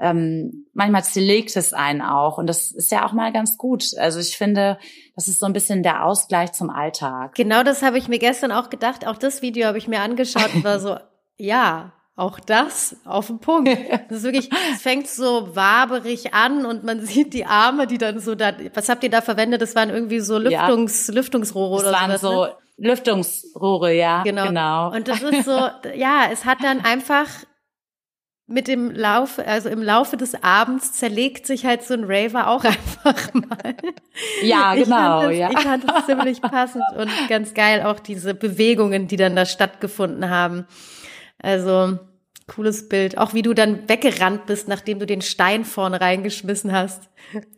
Speaker 3: ähm, manchmal zerlegt es einen auch und das ist ja auch mal ganz gut. Also ich finde, das ist so ein bisschen der Ausgleich zum Alltag.
Speaker 1: Genau das habe ich mir gestern auch gedacht. Auch das Video habe ich mir angeschaut und war so, [LAUGHS] ja, auch das auf den Punkt. Das ist wirklich, es fängt so waberig an und man [LAUGHS] sieht die Arme, die dann so da, was habt ihr da verwendet? Das waren irgendwie so Lüftungs, ja. Lüftungsrohre
Speaker 3: das
Speaker 1: oder
Speaker 3: waren so. Ne? Lüftungsrohre, ja.
Speaker 1: Genau.
Speaker 3: genau.
Speaker 1: Und das ist so, ja, es hat dann einfach mit dem Laufe, also im Laufe des Abends zerlegt sich halt so ein Raver auch [LAUGHS] einfach mal.
Speaker 3: Ja, genau,
Speaker 1: ich das,
Speaker 3: ja.
Speaker 1: Ich fand das ziemlich passend und ganz geil auch diese Bewegungen, die dann da stattgefunden haben. Also cooles Bild. Auch wie du dann weggerannt bist, nachdem du den Stein vorne reingeschmissen hast.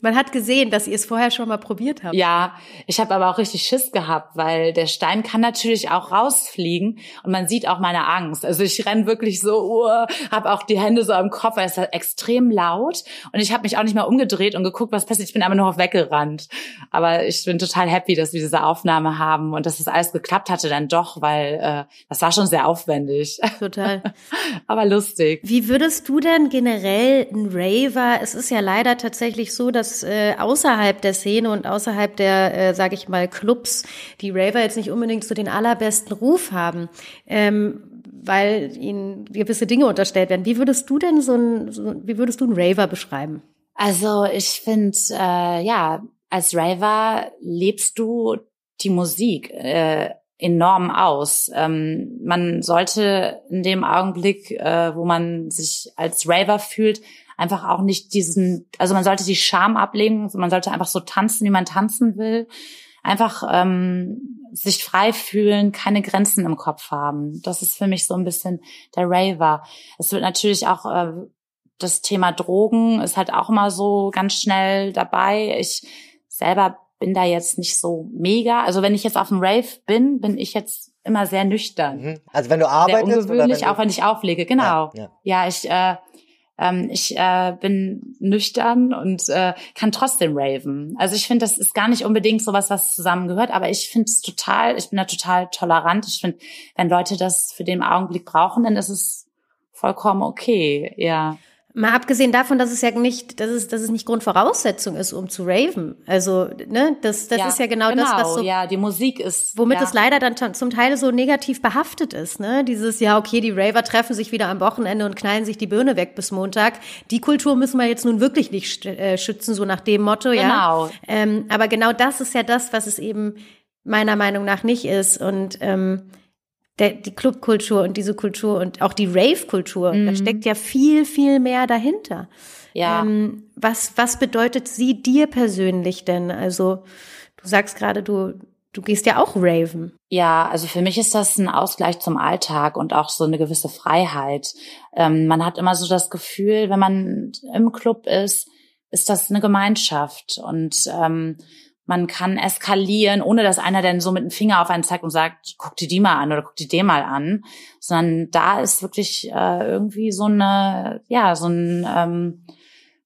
Speaker 1: Man hat gesehen, dass ihr es vorher schon mal probiert habt.
Speaker 3: Ja, ich habe aber auch richtig Schiss gehabt, weil der Stein kann natürlich auch rausfliegen und man sieht auch meine Angst. Also ich renn wirklich so, uh, habe auch die Hände so am Kopf, weil es ist extrem laut und ich habe mich auch nicht mal umgedreht und geguckt, was passiert. Ich bin einfach nur auf weggerannt. Aber ich bin total happy, dass wir diese Aufnahme haben und dass das alles geklappt hatte dann doch, weil äh, das war schon sehr aufwendig.
Speaker 1: Total. [LAUGHS]
Speaker 3: aber lustig.
Speaker 1: Wie würdest du denn generell ein Raver, es ist ja leider tatsächlich so, dass äh, außerhalb der Szene und außerhalb der, äh, sage ich mal, Clubs, die Raver jetzt nicht unbedingt so den allerbesten Ruf haben, ähm, weil ihnen gewisse Dinge unterstellt werden. Wie würdest du denn so ein, so, wie würdest du einen Raver beschreiben?
Speaker 3: Also ich finde, äh, ja, als Raver lebst du die Musik. Äh, enorm aus. Ähm, man sollte in dem Augenblick, äh, wo man sich als Raver fühlt, einfach auch nicht diesen, also man sollte die Scham ablegen, man sollte einfach so tanzen, wie man tanzen will. Einfach ähm, sich frei fühlen, keine Grenzen im Kopf haben. Das ist für mich so ein bisschen der Raver. Es wird natürlich auch äh, das Thema Drogen ist halt auch immer so ganz schnell dabei. Ich selber bin da jetzt nicht so mega. Also wenn ich jetzt auf dem Rave bin, bin ich jetzt immer sehr nüchtern.
Speaker 2: Mhm. Also wenn du arbeitest
Speaker 3: sehr ungewöhnlich,
Speaker 2: oder wenn
Speaker 3: auch wenn ich auflege. Genau. Ja, ja. ja ich äh, ähm, ich äh, bin nüchtern und äh, kann trotzdem raven. Also ich finde, das ist gar nicht unbedingt sowas, was zusammengehört, aber ich finde es total, ich bin da total tolerant. Ich finde, wenn Leute das für den Augenblick brauchen, dann ist es vollkommen okay, ja.
Speaker 1: Mal abgesehen davon, dass es ja nicht, dass es, dass es nicht Grundvoraussetzung ist, um zu raven. Also, ne, das, das
Speaker 3: ja,
Speaker 1: ist ja genau, genau, das, was so,
Speaker 3: ja, die Musik ist,
Speaker 1: womit
Speaker 3: ja.
Speaker 1: es leider dann zum Teil so negativ behaftet ist, ne? Dieses, ja, okay, die Raver treffen sich wieder am Wochenende und knallen sich die Birne weg bis Montag. Die Kultur müssen wir jetzt nun wirklich nicht äh, schützen, so nach dem Motto,
Speaker 3: ja.
Speaker 1: Genau. Ähm, aber genau das ist ja das, was es eben meiner Meinung nach nicht ist und, ähm, der, die Clubkultur und diese Kultur und auch die Rave-Kultur, mhm. da steckt ja viel, viel mehr dahinter.
Speaker 3: Ja.
Speaker 1: Ähm, was, was bedeutet sie dir persönlich denn? Also, du sagst gerade, du du gehst ja auch raven.
Speaker 3: Ja, also für mich ist das ein Ausgleich zum Alltag und auch so eine gewisse Freiheit. Ähm, man hat immer so das Gefühl, wenn man im Club ist, ist das eine Gemeinschaft und ähm, man kann eskalieren, ohne dass einer dann so mit dem Finger auf einen zeigt und sagt, guck dir die mal an oder guck dir den mal an, sondern da ist wirklich äh, irgendwie so eine, ja, so ein, ähm,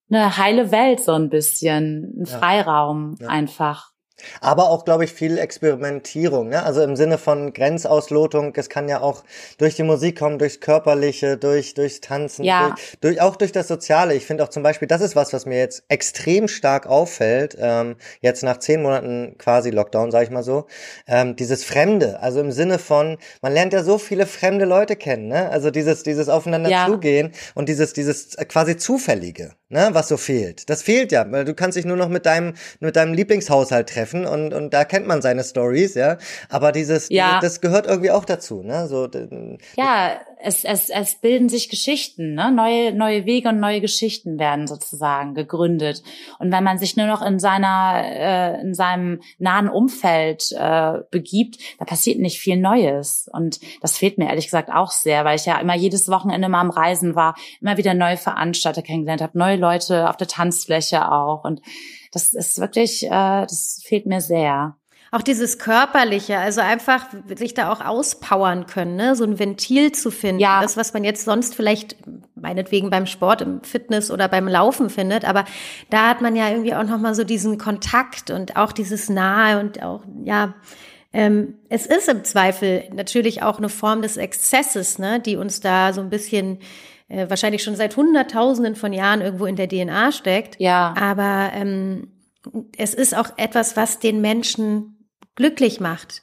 Speaker 3: eine heile Welt so ein bisschen, ein Freiraum ja. einfach.
Speaker 2: Aber auch, glaube ich, viel Experimentierung, ne? Also im Sinne von Grenzauslotung. Es kann ja auch durch die Musik kommen, durchs Körperliche, durch, durchs Tanzen, ja. durch, durch, auch durch das Soziale. Ich finde auch zum Beispiel, das ist was, was mir jetzt extrem stark auffällt, ähm, jetzt nach zehn Monaten quasi Lockdown, sag ich mal so, ähm, dieses Fremde. Also im Sinne von, man lernt ja so viele fremde Leute kennen, ne? Also dieses, dieses Aufeinander ja. zugehen und dieses, dieses quasi Zufällige, ne? Was so fehlt. Das fehlt ja, weil du kannst dich nur noch mit deinem, mit deinem Lieblingshaushalt treffen und, und da kennt man seine Stories, ja. Aber dieses, ja. das gehört irgendwie auch dazu, ne? So,
Speaker 3: ja, es, es, es bilden sich Geschichten, ne? Neue, neue Wege und neue Geschichten werden sozusagen gegründet. Und wenn man sich nur noch in seiner, äh, in seinem nahen Umfeld äh, begibt, da passiert nicht viel Neues. Und das fehlt mir ehrlich gesagt auch sehr, weil ich ja immer jedes Wochenende mal am Reisen war, immer wieder neue Veranstalter kennengelernt habe, neue Leute auf der Tanzfläche auch. Und das ist wirklich, äh, das fehlt mir sehr.
Speaker 1: Auch dieses Körperliche, also einfach sich da auch auspowern können, ne? so ein Ventil zu finden. Ja. Das, was man jetzt sonst vielleicht meinetwegen beim Sport, im Fitness oder beim Laufen findet. Aber da hat man ja irgendwie auch nochmal so diesen Kontakt und auch dieses Nahe und auch, ja, ähm, es ist im Zweifel natürlich auch eine Form des Exzesses, ne, die uns da so ein bisschen äh, wahrscheinlich schon seit Hunderttausenden von Jahren irgendwo in der DNA steckt. Ja. Aber ähm, es ist auch etwas, was den Menschen glücklich macht.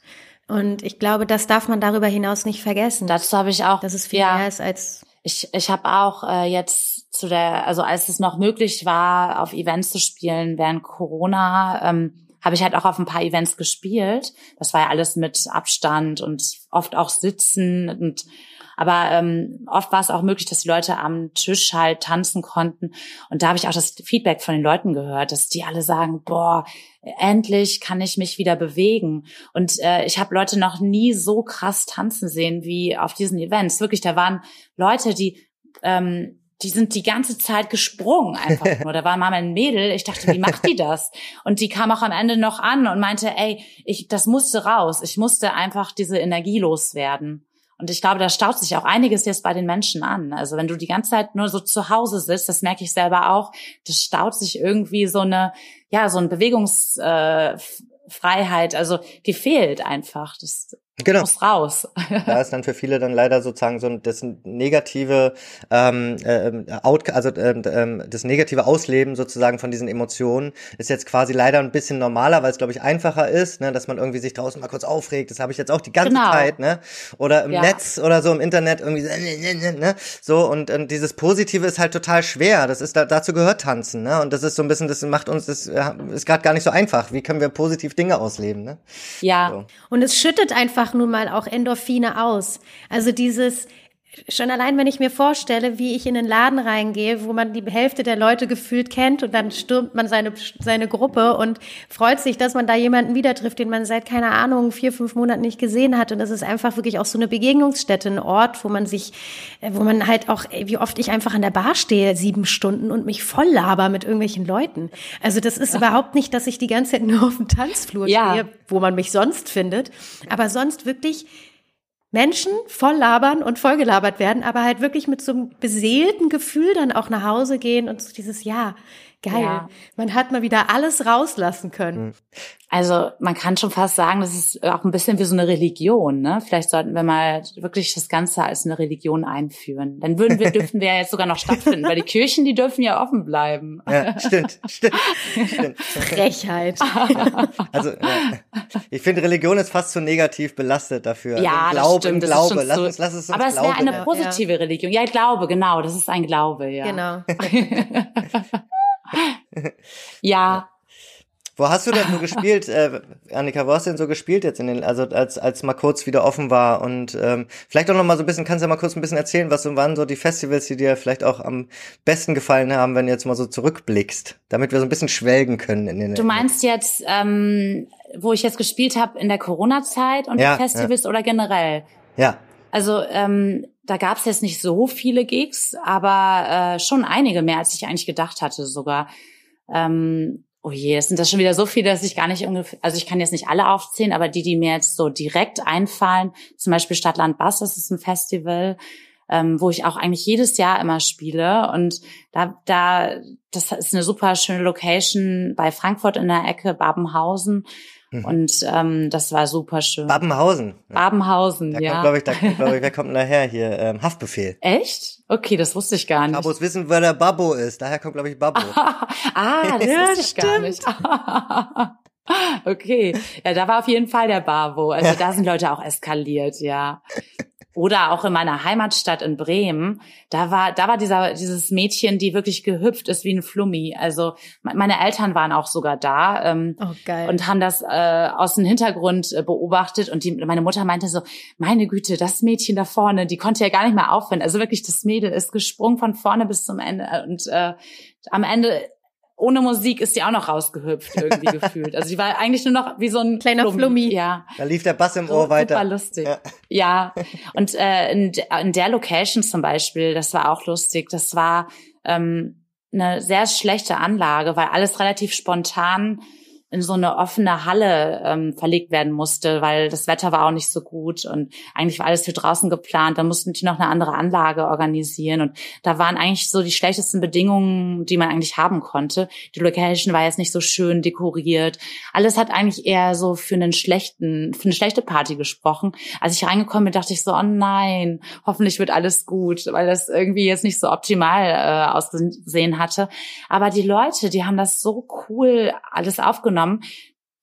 Speaker 1: Und ich glaube, das darf man darüber hinaus nicht vergessen.
Speaker 3: Dazu habe ich auch,
Speaker 1: dass es viel ja, mehr ist als
Speaker 3: ich. Ich habe auch äh, jetzt zu der, also als es noch möglich war, auf Events zu spielen während Corona. Ähm, habe ich halt auch auf ein paar Events gespielt. Das war ja alles mit Abstand und oft auch sitzen und aber ähm, oft war es auch möglich, dass die Leute am Tisch halt tanzen konnten. Und da habe ich auch das Feedback von den Leuten gehört, dass die alle sagen, boah, endlich kann ich mich wieder bewegen. Und äh, ich habe Leute noch nie so krass tanzen sehen wie auf diesen Events. Wirklich, da waren Leute, die ähm, die sind die ganze Zeit gesprungen einfach [LAUGHS] nur. Da war mal ein Mädel, ich dachte, wie macht die das? Und die kam auch am Ende noch an und meinte, ey, ich, das musste raus. Ich musste einfach diese Energie loswerden. Und ich glaube, da staut sich auch einiges jetzt bei den Menschen an. Also wenn du die ganze Zeit nur so zu Hause sitzt, das merke ich selber auch, das staut sich irgendwie so eine, ja, so ein Bewegungsfreiheit, äh, also die fehlt einfach. Das Genau. Muss raus. [LAUGHS]
Speaker 2: da ist dann für viele dann leider sozusagen so das negative, ähm, äh, out, also ähm, ähm, das negative Ausleben sozusagen von diesen Emotionen ist jetzt quasi leider ein bisschen normaler, weil es glaube ich einfacher ist, ne, dass man irgendwie sich draußen mal kurz aufregt. Das habe ich jetzt auch die ganze genau. Zeit, ne? Oder im ja. Netz oder so im Internet irgendwie ne? so und, und dieses Positive ist halt total schwer. Das ist da, dazu gehört Tanzen, ne? Und das ist so ein bisschen, das macht uns, das ist gerade gar nicht so einfach. Wie können wir positiv Dinge ausleben, ne?
Speaker 1: Ja. So. Und es schüttet einfach nun mal auch Endorphine aus. Also dieses, Schon allein, wenn ich mir vorstelle, wie ich in den Laden reingehe, wo man die Hälfte der Leute gefühlt kennt und dann stürmt man seine, seine Gruppe und freut sich, dass man da jemanden wieder trifft, den man seit, keine Ahnung, vier, fünf Monaten nicht gesehen hat. Und das ist einfach wirklich auch so eine Begegnungsstätte, ein Ort, wo man sich, wo man halt auch, wie oft ich einfach an der Bar stehe, sieben Stunden und mich voll laber mit irgendwelchen Leuten. Also das ist ja. überhaupt nicht, dass ich die ganze Zeit nur auf dem Tanzflur ja. stehe, wo man mich sonst findet. Aber sonst wirklich Menschen voll labern und voll gelabert werden, aber halt wirklich mit so einem beseelten Gefühl dann auch nach Hause gehen und so dieses, ja, geil, ja. man hat mal wieder alles rauslassen können. Mhm.
Speaker 3: Also man kann schon fast sagen, das ist auch ein bisschen wie so eine Religion. Ne? Vielleicht sollten wir mal wirklich das Ganze als eine Religion einführen. Dann würden wir, [LAUGHS] dürften wir ja jetzt sogar noch stattfinden, weil die Kirchen, die dürfen ja offen bleiben.
Speaker 2: Ja, stimmt, stimmt. stimmt.
Speaker 1: Frechheit. [LAUGHS]
Speaker 2: Also ja. ich finde, Religion ist fast zu negativ belastet dafür.
Speaker 3: Ja, also, Glaube, stimmt, Glaube. Lass uns, lass es uns Aber es wäre eine positive ja. Religion. Ja, Glaube, genau. Das ist ein Glaube, ja.
Speaker 1: Genau. [LAUGHS] [LAUGHS]
Speaker 3: ja.
Speaker 2: Wo hast du denn [LAUGHS] so gespielt, äh, Annika, wo hast du denn so gespielt jetzt in den, also als, als mal kurz wieder offen war und ähm, vielleicht auch noch mal so ein bisschen, kannst du ja mal kurz ein bisschen erzählen, was so waren so die Festivals, die dir vielleicht auch am besten gefallen haben, wenn du jetzt mal so zurückblickst, damit wir so ein bisschen schwelgen können in den.
Speaker 3: Du meinst jetzt, ähm, wo ich jetzt gespielt habe in der Corona-Zeit und
Speaker 2: Ja,
Speaker 3: Festivals oder generell?
Speaker 2: Ja,
Speaker 3: Also ähm, da gab es jetzt nicht so viele Gigs, aber äh, schon einige mehr, als ich eigentlich gedacht hatte sogar. Ähm, oh je, es sind das schon wieder so viele, dass ich gar nicht ungefähr, also ich kann jetzt nicht alle aufzählen, aber die, die mir jetzt so direkt einfallen, zum Beispiel Stadtland Bass, das ist ein Festival, ähm, wo ich auch eigentlich jedes Jahr immer spiele und da, da, das ist eine super schöne Location bei Frankfurt in der Ecke, Babenhausen.
Speaker 2: Mhm.
Speaker 3: Und ähm, das war super schön.
Speaker 2: Babenhausen.
Speaker 3: Babenhausen,
Speaker 2: Da
Speaker 3: ja.
Speaker 2: kommt, glaube ich, da kommt, glaube ich, wer [LAUGHS] kommt denn daher hier? Ähm, Haftbefehl.
Speaker 3: Echt? Okay, das wusste ich gar nicht.
Speaker 2: Babos wissen, wer der Babbo ist. Daher kommt, glaube ich, Babbo. [LAUGHS]
Speaker 3: ah, das
Speaker 4: Ja,
Speaker 3: wusste [LAUGHS] ich gar nicht. okay, ja, da war auf jeden Fall der Bavo. Also da sind Leute auch eskaliert, ja. Oder auch in meiner Heimatstadt in Bremen, da war, da war dieser, dieses Mädchen, die wirklich gehüpft ist wie ein Flummi. Also me- meine Eltern waren auch sogar da. Ähm,
Speaker 1: Oh,
Speaker 3: und haben das äh, aus dem Hintergrund äh, beobachtet und die, meine Mutter meinte so, meine Güte, das Mädchen da vorne, die konnte ja gar nicht mehr aufhören. Also wirklich, das Mädel ist gesprungen von vorne bis zum Ende und äh, am Ende ohne Musik ist die auch noch rausgehüpft irgendwie [LAUGHS] gefühlt. Also die war eigentlich nur noch wie so ein
Speaker 1: Kleiner Flummi.
Speaker 3: Ja,
Speaker 2: Da lief der Bass im
Speaker 3: so,
Speaker 2: Ohr weiter.
Speaker 3: super lustig.
Speaker 2: Ja.
Speaker 3: Ja, und äh, in, in der Location zum Beispiel, das war auch lustig. Das war ähm, eine sehr schlechte Anlage, weil alles relativ spontan in so eine offene Halle ähm, verlegt werden musste, weil das Wetter war auch nicht so gut und eigentlich war alles für draußen geplant. Da mussten die noch eine andere Anlage organisieren und da waren eigentlich so die schlechtesten Bedingungen, die man eigentlich haben konnte. Die Location war jetzt nicht so schön dekoriert. Alles hat eigentlich eher so für einen schlechten, für eine schlechte Party gesprochen. Als ich reingekommen bin, dachte ich so, oh nein, hoffentlich wird alles gut, weil das irgendwie jetzt nicht so optimal äh, ausgesehen hatte. Aber die Leute, die haben das so cool alles aufgenommen.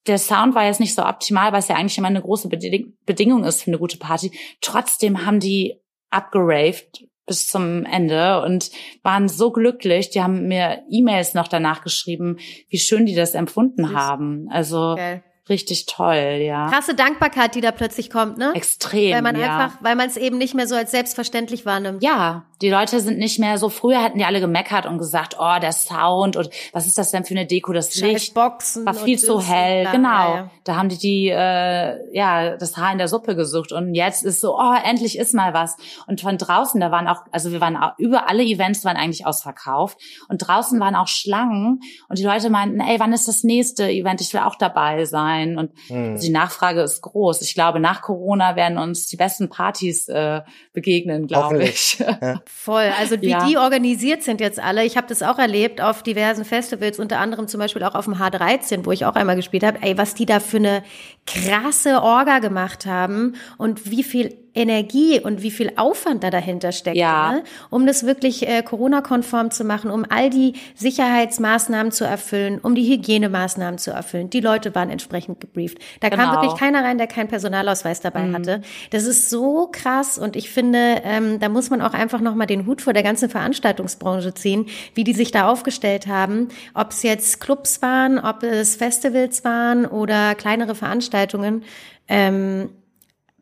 Speaker 3: Der Sound war jetzt nicht so optimal, was ja eigentlich immer eine große Beding Bedingung ist für eine gute Party. Trotzdem haben die abgeraved bis zum Ende und waren so glücklich. Die haben mir E-Mails noch danach geschrieben, wie schön die das empfunden haben. Also
Speaker 1: Geil.
Speaker 3: richtig toll, ja.
Speaker 1: Krasse Dankbarkeit, die da plötzlich kommt, ne?
Speaker 3: Extrem,
Speaker 1: Weil man
Speaker 3: ja.
Speaker 1: einfach, weil man es eben nicht mehr so als selbstverständlich wahrnimmt.
Speaker 3: Ja, die Leute sind nicht mehr so, früher hätten die alle gemeckert und gesagt, oh, der Sound und was ist das denn für eine Deko, das
Speaker 1: Scheiß
Speaker 3: Licht
Speaker 1: Boxen
Speaker 3: war viel zu hell,
Speaker 1: bla,
Speaker 3: genau.
Speaker 1: ja.
Speaker 3: Da haben die die, äh, ja, das Haar in der Suppe gesucht und jetzt ist so, oh, endlich ist mal was. Und von draußen, da waren auch, also wir waren auch, über alle Events waren eigentlich ausverkauft und draußen waren auch Schlangen und die Leute meinten, ey, wann ist das nächste Event? Ich will auch dabei sein und
Speaker 2: Hm.
Speaker 3: also die Nachfrage ist groß. Ich glaube, nach Corona werden uns die besten Partys äh, begegnen, glaube ich.
Speaker 1: Voll. Also wie
Speaker 3: Ja.
Speaker 1: die organisiert sind jetzt alle. Ich habe das auch erlebt auf diversen Festivals, unter anderem zum Beispiel auch auf dem H13, wo ich auch einmal gespielt habe. Ey, was die da für eine krasse Orga gemacht haben und wie viel Energie und wie viel Aufwand da dahinter steckt,
Speaker 3: Ja.
Speaker 1: ne? um das wirklich äh, Corona-konform zu machen, um all die Sicherheitsmaßnahmen zu erfüllen, um die Hygienemaßnahmen zu erfüllen. Die Leute waren entsprechend gebrieft. Da kam
Speaker 3: Genau. Mhm.
Speaker 1: wirklich keiner rein, der keinen Personalausweis dabei hatte. Das ist so krass und ich finde, ähm, da muss man auch einfach nochmal den Hut vor der ganzen Veranstaltungsbranche ziehen, wie die sich da aufgestellt haben. Ob es jetzt Clubs waren, ob es Festivals waren oder kleinere Veranstaltungen. Ähm,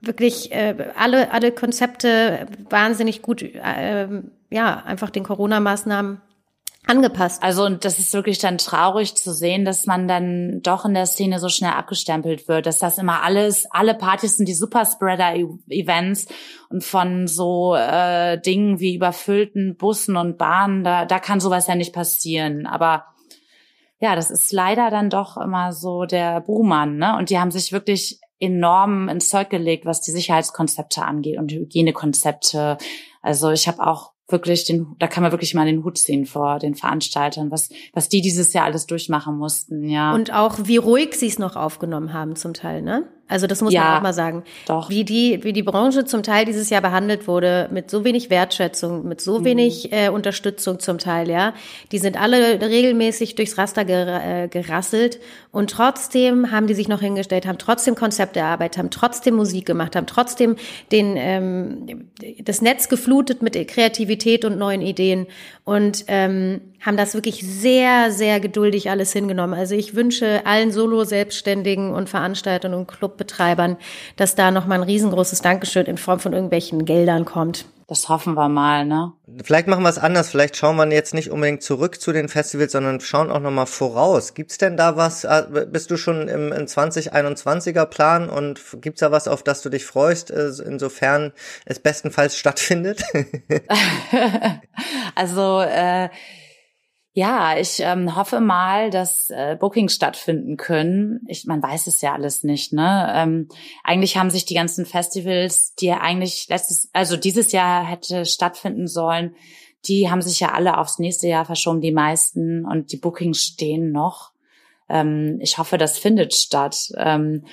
Speaker 1: wirklich äh, alle, alle Konzepte wahnsinnig gut, äh, ja, einfach den Corona-Maßnahmen angepasst.
Speaker 3: Also und das ist wirklich dann traurig zu sehen, dass man dann doch in der Szene so schnell abgestempelt wird, dass das immer alles, alle Partys sind die Superspreader-Events und von so äh, Dingen wie überfüllten Bussen und Bahnen, da, da kann sowas ja nicht passieren. Aber ja, das ist leider dann doch immer so der Buhmann, ne? Und die haben sich wirklich enorm ins Zeug gelegt, was die Sicherheitskonzepte angeht und Hygienekonzepte. Also ich habe auch wirklich den, da kann man wirklich mal den Hut ziehen vor den Veranstaltern, was, was die dieses Jahr alles durchmachen mussten, ja.
Speaker 1: Und auch wie ruhig sie es noch aufgenommen haben zum Teil, ne? Also das muss
Speaker 3: Ja,
Speaker 1: man auch mal sagen.
Speaker 3: doch.
Speaker 1: Wie die, wie die Branche zum Teil dieses Jahr behandelt wurde, mit so wenig Wertschätzung, mit so
Speaker 3: Mhm.
Speaker 1: wenig äh, Unterstützung zum Teil, ja. Die sind alle regelmäßig durchs Raster ger äh, gerasselt und trotzdem haben die sich noch hingestellt, haben trotzdem Konzepte erarbeitet, haben trotzdem Musik gemacht, haben trotzdem den, ähm, das Netz geflutet mit Kreativität und neuen Ideen und ähm, haben das wirklich sehr, sehr geduldig alles hingenommen. Also ich wünsche allen Solo-Selbstständigen und Veranstaltern und Clubbetreibern, dass da nochmal ein riesengroßes Dankeschön in Form von irgendwelchen Geldern kommt.
Speaker 3: Das hoffen wir mal, ne?
Speaker 2: Vielleicht machen wir es anders. Vielleicht schauen wir jetzt nicht unbedingt zurück zu den Festivals, sondern schauen auch nochmal voraus. Gibt's denn da was? Äh, bist du schon im, im 2021er Plan und gibt's da was, auf das du dich freust, äh, insofern es bestenfalls stattfindet? [LAUGHS]
Speaker 3: also äh, ja, ich ähm, hoffe mal, dass äh, Bookings stattfinden können. Ich, man weiß es ja alles nicht. Ne? Ähm, eigentlich haben sich die ganzen Festivals, die ja eigentlich letztes, also dieses Jahr hätte stattfinden sollen, die haben sich ja alle aufs nächste Jahr verschoben, die meisten, und die Bookings stehen noch. Ähm, ich hoffe, das findet statt. Ähm,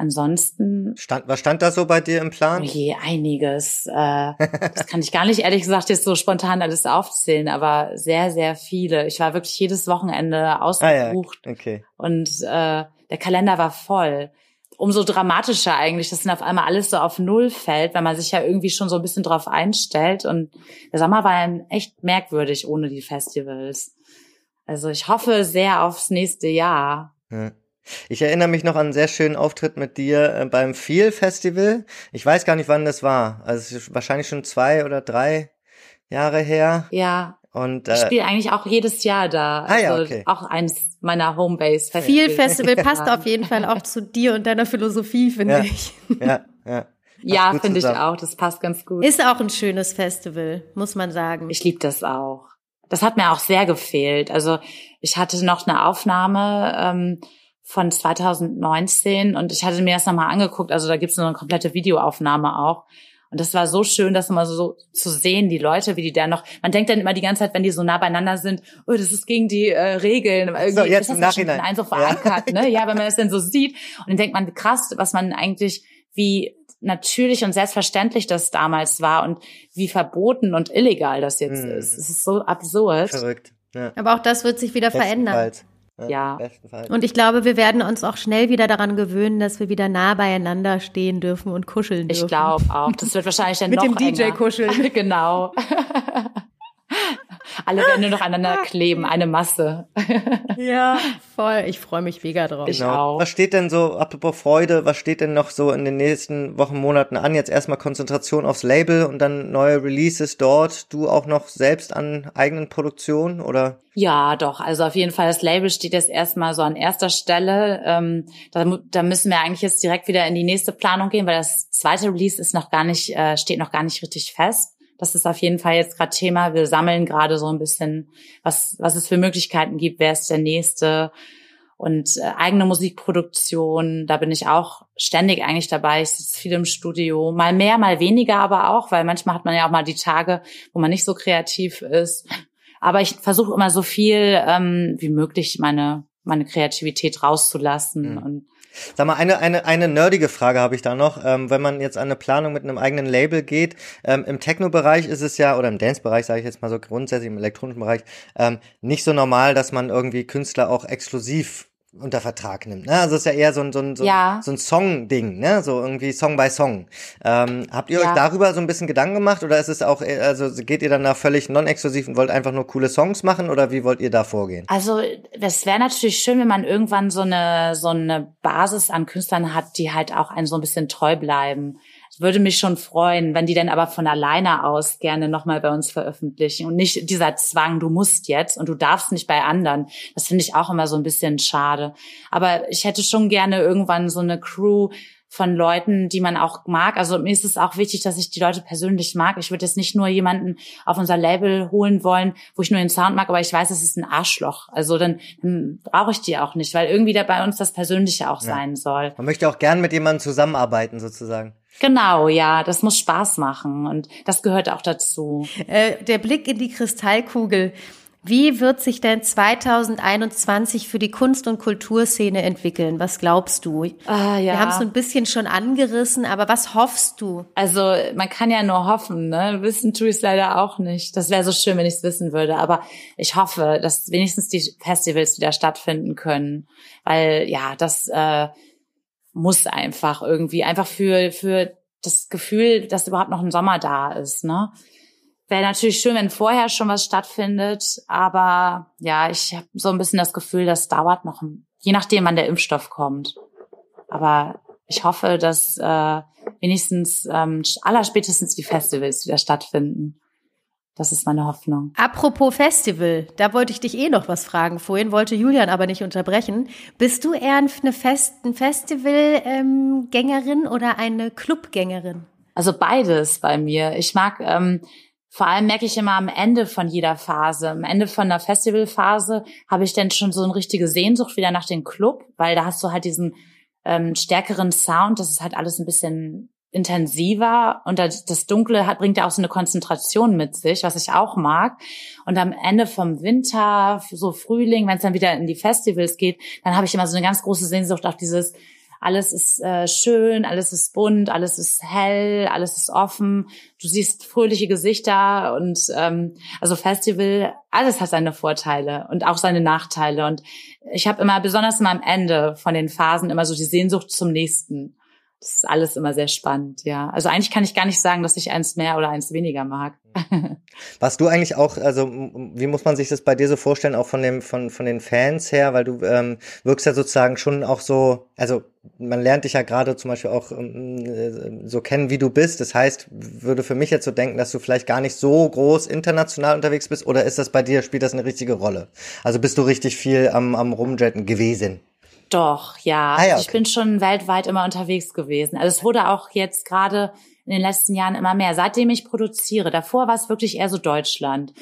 Speaker 3: Ansonsten.
Speaker 2: Stand, was stand da so bei dir im Plan?
Speaker 3: Oh je, einiges. Äh, das kann ich gar nicht ehrlich gesagt jetzt so spontan alles aufzählen, aber sehr, sehr viele. Ich war wirklich jedes Wochenende ausgebucht.
Speaker 2: Ah, ja. okay.
Speaker 3: Und äh, der Kalender war voll. Umso dramatischer eigentlich, dass dann auf einmal alles so auf Null fällt, weil man sich ja irgendwie schon so ein bisschen drauf einstellt. Und der Sommer war dann echt merkwürdig ohne die Festivals. Also ich hoffe sehr aufs nächste Jahr.
Speaker 2: Ja. Ich erinnere mich noch an einen sehr schönen Auftritt mit dir äh, beim Feel Festival. Ich weiß gar nicht, wann das war. Also es ist wahrscheinlich schon zwei oder drei Jahre her.
Speaker 3: Ja.
Speaker 2: Und,
Speaker 3: äh, ich spiele eigentlich auch jedes Jahr da.
Speaker 2: Ah, ja, also okay.
Speaker 3: Auch eins meiner Homebase
Speaker 1: Festivals. Feel Festival [LAUGHS] passt auf jeden Fall auch zu dir und deiner Philosophie, finde
Speaker 2: ja.
Speaker 1: ich.
Speaker 2: Ja, ja. [LAUGHS]
Speaker 3: Ja, finde ich auch. Das passt ganz gut.
Speaker 1: Ist auch ein schönes Festival, muss man sagen.
Speaker 3: Ich liebe das auch. Das hat mir auch sehr gefehlt. Also ich hatte noch eine Aufnahme ähm, von 2019 und ich hatte mir das nochmal angeguckt, also da gibt's so eine komplette Videoaufnahme auch. Und das war so schön, das immer so zu sehen, die Leute, wie die da noch, man denkt dann immer die ganze Zeit, wenn die so nah beieinander sind, oh, das ist gegen die äh, Regeln. Irgendwie,
Speaker 2: so, jetzt
Speaker 3: das
Speaker 2: im Nachhinein.
Speaker 3: Einfach verankert, ja. ne? Ja, wenn man das dann so sieht. Und dann denkt man, krass, was man eigentlich, wie natürlich und selbstverständlich das damals war und wie verboten und illegal das jetzt mhm. ist. Es ist so absurd.
Speaker 2: Verrückt.
Speaker 1: Ja. Aber auch das wird sich wieder verändern. Bald.
Speaker 3: Ja.
Speaker 1: Und ich glaube, wir werden uns auch schnell wieder daran gewöhnen, dass wir wieder nah beieinander stehen dürfen und kuscheln dürfen.
Speaker 3: Ich glaube auch. [LAUGHS] Das wird wahrscheinlich dann
Speaker 1: Mit
Speaker 3: noch
Speaker 1: dem DJ kuscheln. [LAUGHS]
Speaker 3: genau. [LAUGHS] Alle werden nur noch aneinander kleben, eine Masse. [LAUGHS]
Speaker 1: ja, voll. Ich freue mich mega drauf.
Speaker 3: Ich genau. auch.
Speaker 2: Was steht denn so, apropos Freude, was steht denn noch so in den nächsten Wochen, Monaten an? Jetzt erstmal Konzentration aufs Label und dann neue Releases dort. Du auch noch selbst an eigenen Produktionen oder?
Speaker 3: Ja, doch. Also auf jeden Fall, das Label steht jetzt erstmal so an erster Stelle. Ähm, da, da müssen wir eigentlich jetzt direkt wieder in die nächste Planung gehen, weil das zweite Release ist noch gar nicht, äh, steht noch gar nicht richtig fest. Das ist auf jeden Fall jetzt gerade Thema. Wir sammeln gerade so ein bisschen, was, was es für Möglichkeiten gibt, wer ist der Nächste. Und äh, eigene Musikproduktion, da bin ich auch ständig eigentlich dabei. Ich sitze viel im Studio, mal mehr, mal weniger aber auch, weil manchmal hat man ja auch mal die Tage, wo man nicht so kreativ ist. Aber ich versuche immer so viel ähm, wie möglich meine meine Kreativität rauszulassen mhm. und
Speaker 2: Sag mal, eine, eine, eine nerdige Frage habe ich da noch. Ähm, wenn man jetzt an eine Planung mit einem eigenen Label geht, ähm, im Techno-Bereich ist es ja, oder im Dance-Bereich, sage ich jetzt mal so grundsätzlich, im elektronischen Bereich, ähm, nicht so normal, dass man irgendwie Künstler auch exklusiv unter Vertrag nimmt. Ne? Also es ist ja eher so ein, so ein, so,
Speaker 3: ja.
Speaker 2: so ein Song-Ding, ne? so irgendwie Song by Song. Ähm, habt ihr ja. euch darüber so ein bisschen Gedanken gemacht oder ist es auch, also geht ihr dann da völlig non-exklusiv und wollt einfach nur coole Songs machen oder wie wollt ihr da vorgehen?
Speaker 3: Also das wäre natürlich schön, wenn man irgendwann so eine, so eine Basis an Künstlern hat, die halt auch einen so ein bisschen treu bleiben würde mich schon freuen, wenn die dann aber von alleine aus gerne nochmal bei uns veröffentlichen und nicht dieser Zwang, du musst jetzt und du darfst nicht bei anderen. Das finde ich auch immer so ein bisschen schade. Aber ich hätte schon gerne irgendwann so eine Crew, von Leuten, die man auch mag. Also mir ist es auch wichtig, dass ich die Leute persönlich mag. Ich würde jetzt nicht nur jemanden auf unser Label holen wollen, wo ich nur den Sound mag, aber ich weiß, es ist ein Arschloch. Also dann, dann brauche ich die auch nicht, weil irgendwie da bei uns das Persönliche auch ja. sein soll.
Speaker 2: Man möchte auch gern mit jemandem zusammenarbeiten, sozusagen.
Speaker 3: Genau, ja, das muss Spaß machen und das gehört auch dazu.
Speaker 1: Äh, der Blick in die Kristallkugel. Wie wird sich denn 2021 für die Kunst- und Kulturszene entwickeln? Was glaubst du?
Speaker 3: Ah, ja.
Speaker 1: Wir haben es so ein bisschen schon angerissen, aber was hoffst du?
Speaker 3: Also man kann ja nur hoffen, ne? Wissen tue ich es leider auch nicht. Das wäre so schön, wenn ich es wissen würde. Aber ich hoffe, dass wenigstens die Festivals wieder stattfinden können. Weil ja, das äh, muss einfach irgendwie, einfach für, für das Gefühl, dass überhaupt noch ein Sommer da ist, ne? Wäre natürlich schön, wenn vorher schon was stattfindet. Aber ja, ich habe so ein bisschen das Gefühl, das dauert noch, je nachdem, wann der Impfstoff kommt. Aber ich hoffe, dass äh, wenigstens ähm, allerspätestens die Festivals wieder stattfinden. Das ist meine Hoffnung.
Speaker 1: Apropos Festival, da wollte ich dich eh noch was fragen. Vorhin wollte Julian aber nicht unterbrechen. Bist du eher eine Fest ein Festivalgängerin ähm, oder eine Clubgängerin?
Speaker 3: Also beides bei mir. Ich mag ähm, vor allem merke ich immer am Ende von jeder Phase, am Ende von der Festivalphase habe ich dann schon so eine richtige Sehnsucht wieder nach dem Club, weil da hast du halt diesen ähm, stärkeren Sound, das ist halt alles ein bisschen intensiver und das Dunkle hat, bringt ja auch so eine Konzentration mit sich, was ich auch mag. Und am Ende vom Winter, so Frühling, wenn es dann wieder in die Festivals geht, dann habe ich immer so eine ganz große Sehnsucht auf dieses alles ist äh, schön, alles ist bunt, alles ist hell, alles ist offen. Du siehst fröhliche Gesichter und ähm, also Festival, alles hat seine Vorteile und auch seine Nachteile. Und ich habe immer, besonders immer am Ende von den Phasen, immer so die Sehnsucht zum nächsten. Das ist alles immer sehr spannend, ja. Also eigentlich kann ich gar nicht sagen, dass ich eins mehr oder eins weniger mag. [LAUGHS]
Speaker 2: Warst du eigentlich auch, also wie muss man sich das bei dir so vorstellen, auch von dem, von, von den Fans her, weil du ähm, wirkst ja sozusagen schon auch so, also man lernt dich ja gerade zum Beispiel auch ähm, so kennen, wie du bist. Das heißt, würde für mich jetzt so denken, dass du vielleicht gar nicht so groß international unterwegs bist, oder ist das bei dir, spielt das eine richtige Rolle? Also bist du richtig viel am, am Rumjetten gewesen?
Speaker 3: Doch, ja. Ah, ja okay. Ich bin schon weltweit immer unterwegs gewesen. Also es wurde auch jetzt gerade in den letzten Jahren immer mehr, seitdem ich produziere. Davor war es wirklich eher so Deutschland.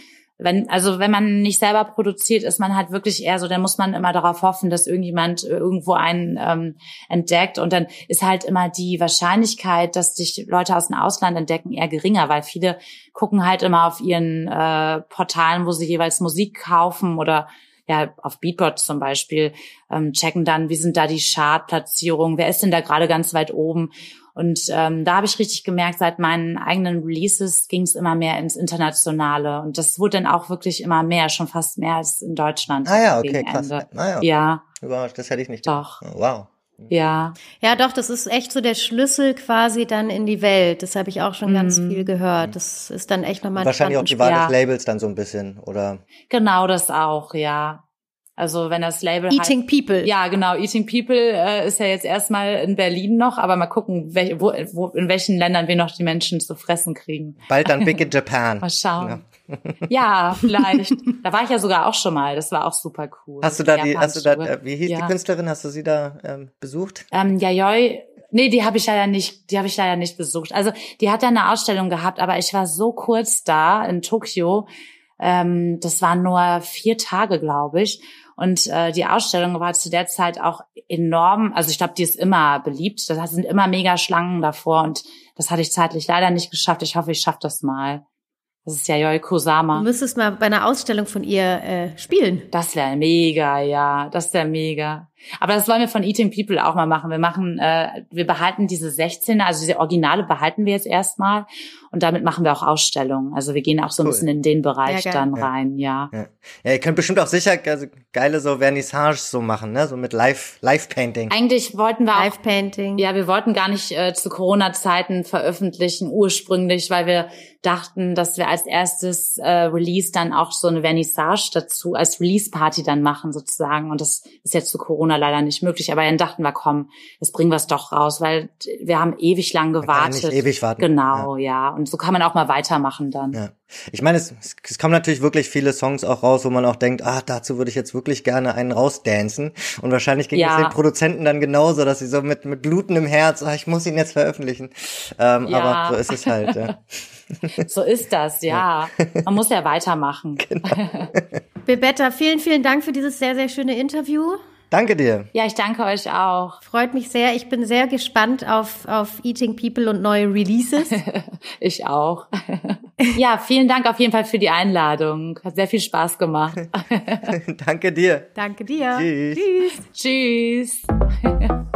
Speaker 3: Wenn, also wenn man nicht selber produziert, ist man halt wirklich eher so, dann muss man immer darauf hoffen, dass irgendjemand irgendwo einen ähm, entdeckt. Und dann ist halt immer die Wahrscheinlichkeit, dass dich Leute aus dem Ausland entdecken, eher geringer, weil viele gucken halt immer auf ihren äh, Portalen, wo sie jeweils Musik kaufen oder ja, auf Beatbot zum Beispiel, ähm, checken dann, wie sind da die Chartplatzierungen, wer ist denn da gerade ganz weit oben. Und ähm, da habe ich richtig gemerkt, seit meinen eigenen Releases ging es immer mehr ins Internationale. Und das wurde dann auch wirklich immer mehr, schon fast mehr als in Deutschland.
Speaker 2: Ah ja, okay, krass. Ah,
Speaker 3: ja. ja.
Speaker 2: Überrascht, das hätte ich nicht.
Speaker 3: Doch.
Speaker 2: Oh, wow.
Speaker 3: Ja.
Speaker 1: Ja, doch, das ist echt so der Schlüssel quasi dann in die Welt. Das habe ich auch schon mhm. ganz viel gehört. Das ist dann echt nochmal
Speaker 2: Wahrscheinlich auch die Wahl des Labels dann so ein bisschen, oder?
Speaker 3: Genau, das auch, ja. Also wenn das Label
Speaker 1: Eating heißt, People.
Speaker 3: Ja, genau. Eating People äh, ist ja jetzt erstmal in Berlin noch, aber mal gucken, welch, wo, wo, in welchen Ländern wir noch die Menschen zu fressen kriegen.
Speaker 2: Bald dann Big [LAUGHS] in Japan.
Speaker 3: mal schauen. Ja. Ja, vielleicht. da war ich ja sogar auch schon mal. Das war auch super cool.
Speaker 2: Hast du da die, hast du da, äh, wie hieß ja. die Künstlerin? Hast du sie da ähm, besucht?
Speaker 3: Ähm, Yayoi. Nee, die habe ich leider nicht, die habe ich leider nicht besucht. Also die hat ja eine Ausstellung gehabt, aber ich war so kurz da in Tokio. Ähm, das waren nur vier Tage, glaube ich. Und äh, die Ausstellung war zu der Zeit auch enorm. Also ich glaube, die ist immer beliebt. Da sind immer mega Schlangen davor und das hatte ich zeitlich leider nicht geschafft. Ich hoffe, ich schaffe das mal. Das ist ja Yoi Kusama.
Speaker 1: Du müsstest mal bei einer Ausstellung von ihr äh, spielen.
Speaker 3: Das wäre mega, ja. Das wäre mega. Aber das wollen wir von Eating People auch mal machen. Wir machen, äh, wir behalten diese 16, also diese Originale behalten wir jetzt erstmal und damit machen wir auch Ausstellungen. Also wir gehen auch so ein bisschen in den Bereich ja, dann rein, ja.
Speaker 2: ja. ja. ihr könnt bestimmt auch sicher also geile so Vernissages so machen, ne? So mit Live Live Painting.
Speaker 3: Eigentlich wollten wir
Speaker 1: Live Painting.
Speaker 3: Ja, wir wollten gar nicht äh, zu Corona Zeiten veröffentlichen ursprünglich, weil wir dachten, dass wir als erstes äh, Release dann auch so eine Vernissage dazu als Release Party dann machen sozusagen und das ist jetzt zu Corona leider nicht möglich. Aber dann dachten wir, komm, jetzt bringen wir es doch raus, weil wir haben ewig lang gewartet.
Speaker 2: Man kann nicht ewig warten.
Speaker 3: Genau, ja. ja. Und so kann man auch mal weitermachen dann.
Speaker 2: Ja. Ich meine, es, es kommen natürlich wirklich viele Songs auch raus, wo man auch denkt, ah, dazu würde ich jetzt wirklich gerne einen rausdancen. Und wahrscheinlich ging ja. es den Produzenten dann genauso, dass sie so mit, mit blutendem Herz, ah, ich muss ihn jetzt veröffentlichen. Ähm, ja. Aber so ist es halt. Ja. [LAUGHS]
Speaker 3: So ist das, ja. Man muss ja weitermachen. [LAUGHS] Genau. [LAUGHS]
Speaker 1: Bebetta, vielen, vielen Dank für dieses sehr, sehr schöne Interview.
Speaker 2: Danke dir.
Speaker 3: Ja, ich danke euch auch.
Speaker 1: Freut mich sehr. Ich bin sehr gespannt auf, auf Eating People und neue Releases. [LAUGHS]
Speaker 3: ich auch. [LAUGHS] ja, vielen Dank auf jeden Fall für die Einladung. Hat sehr viel Spaß gemacht. [LAUGHS]
Speaker 2: danke dir.
Speaker 1: Danke dir.
Speaker 2: Tschüss.
Speaker 1: Tschüss.
Speaker 3: Tschüss.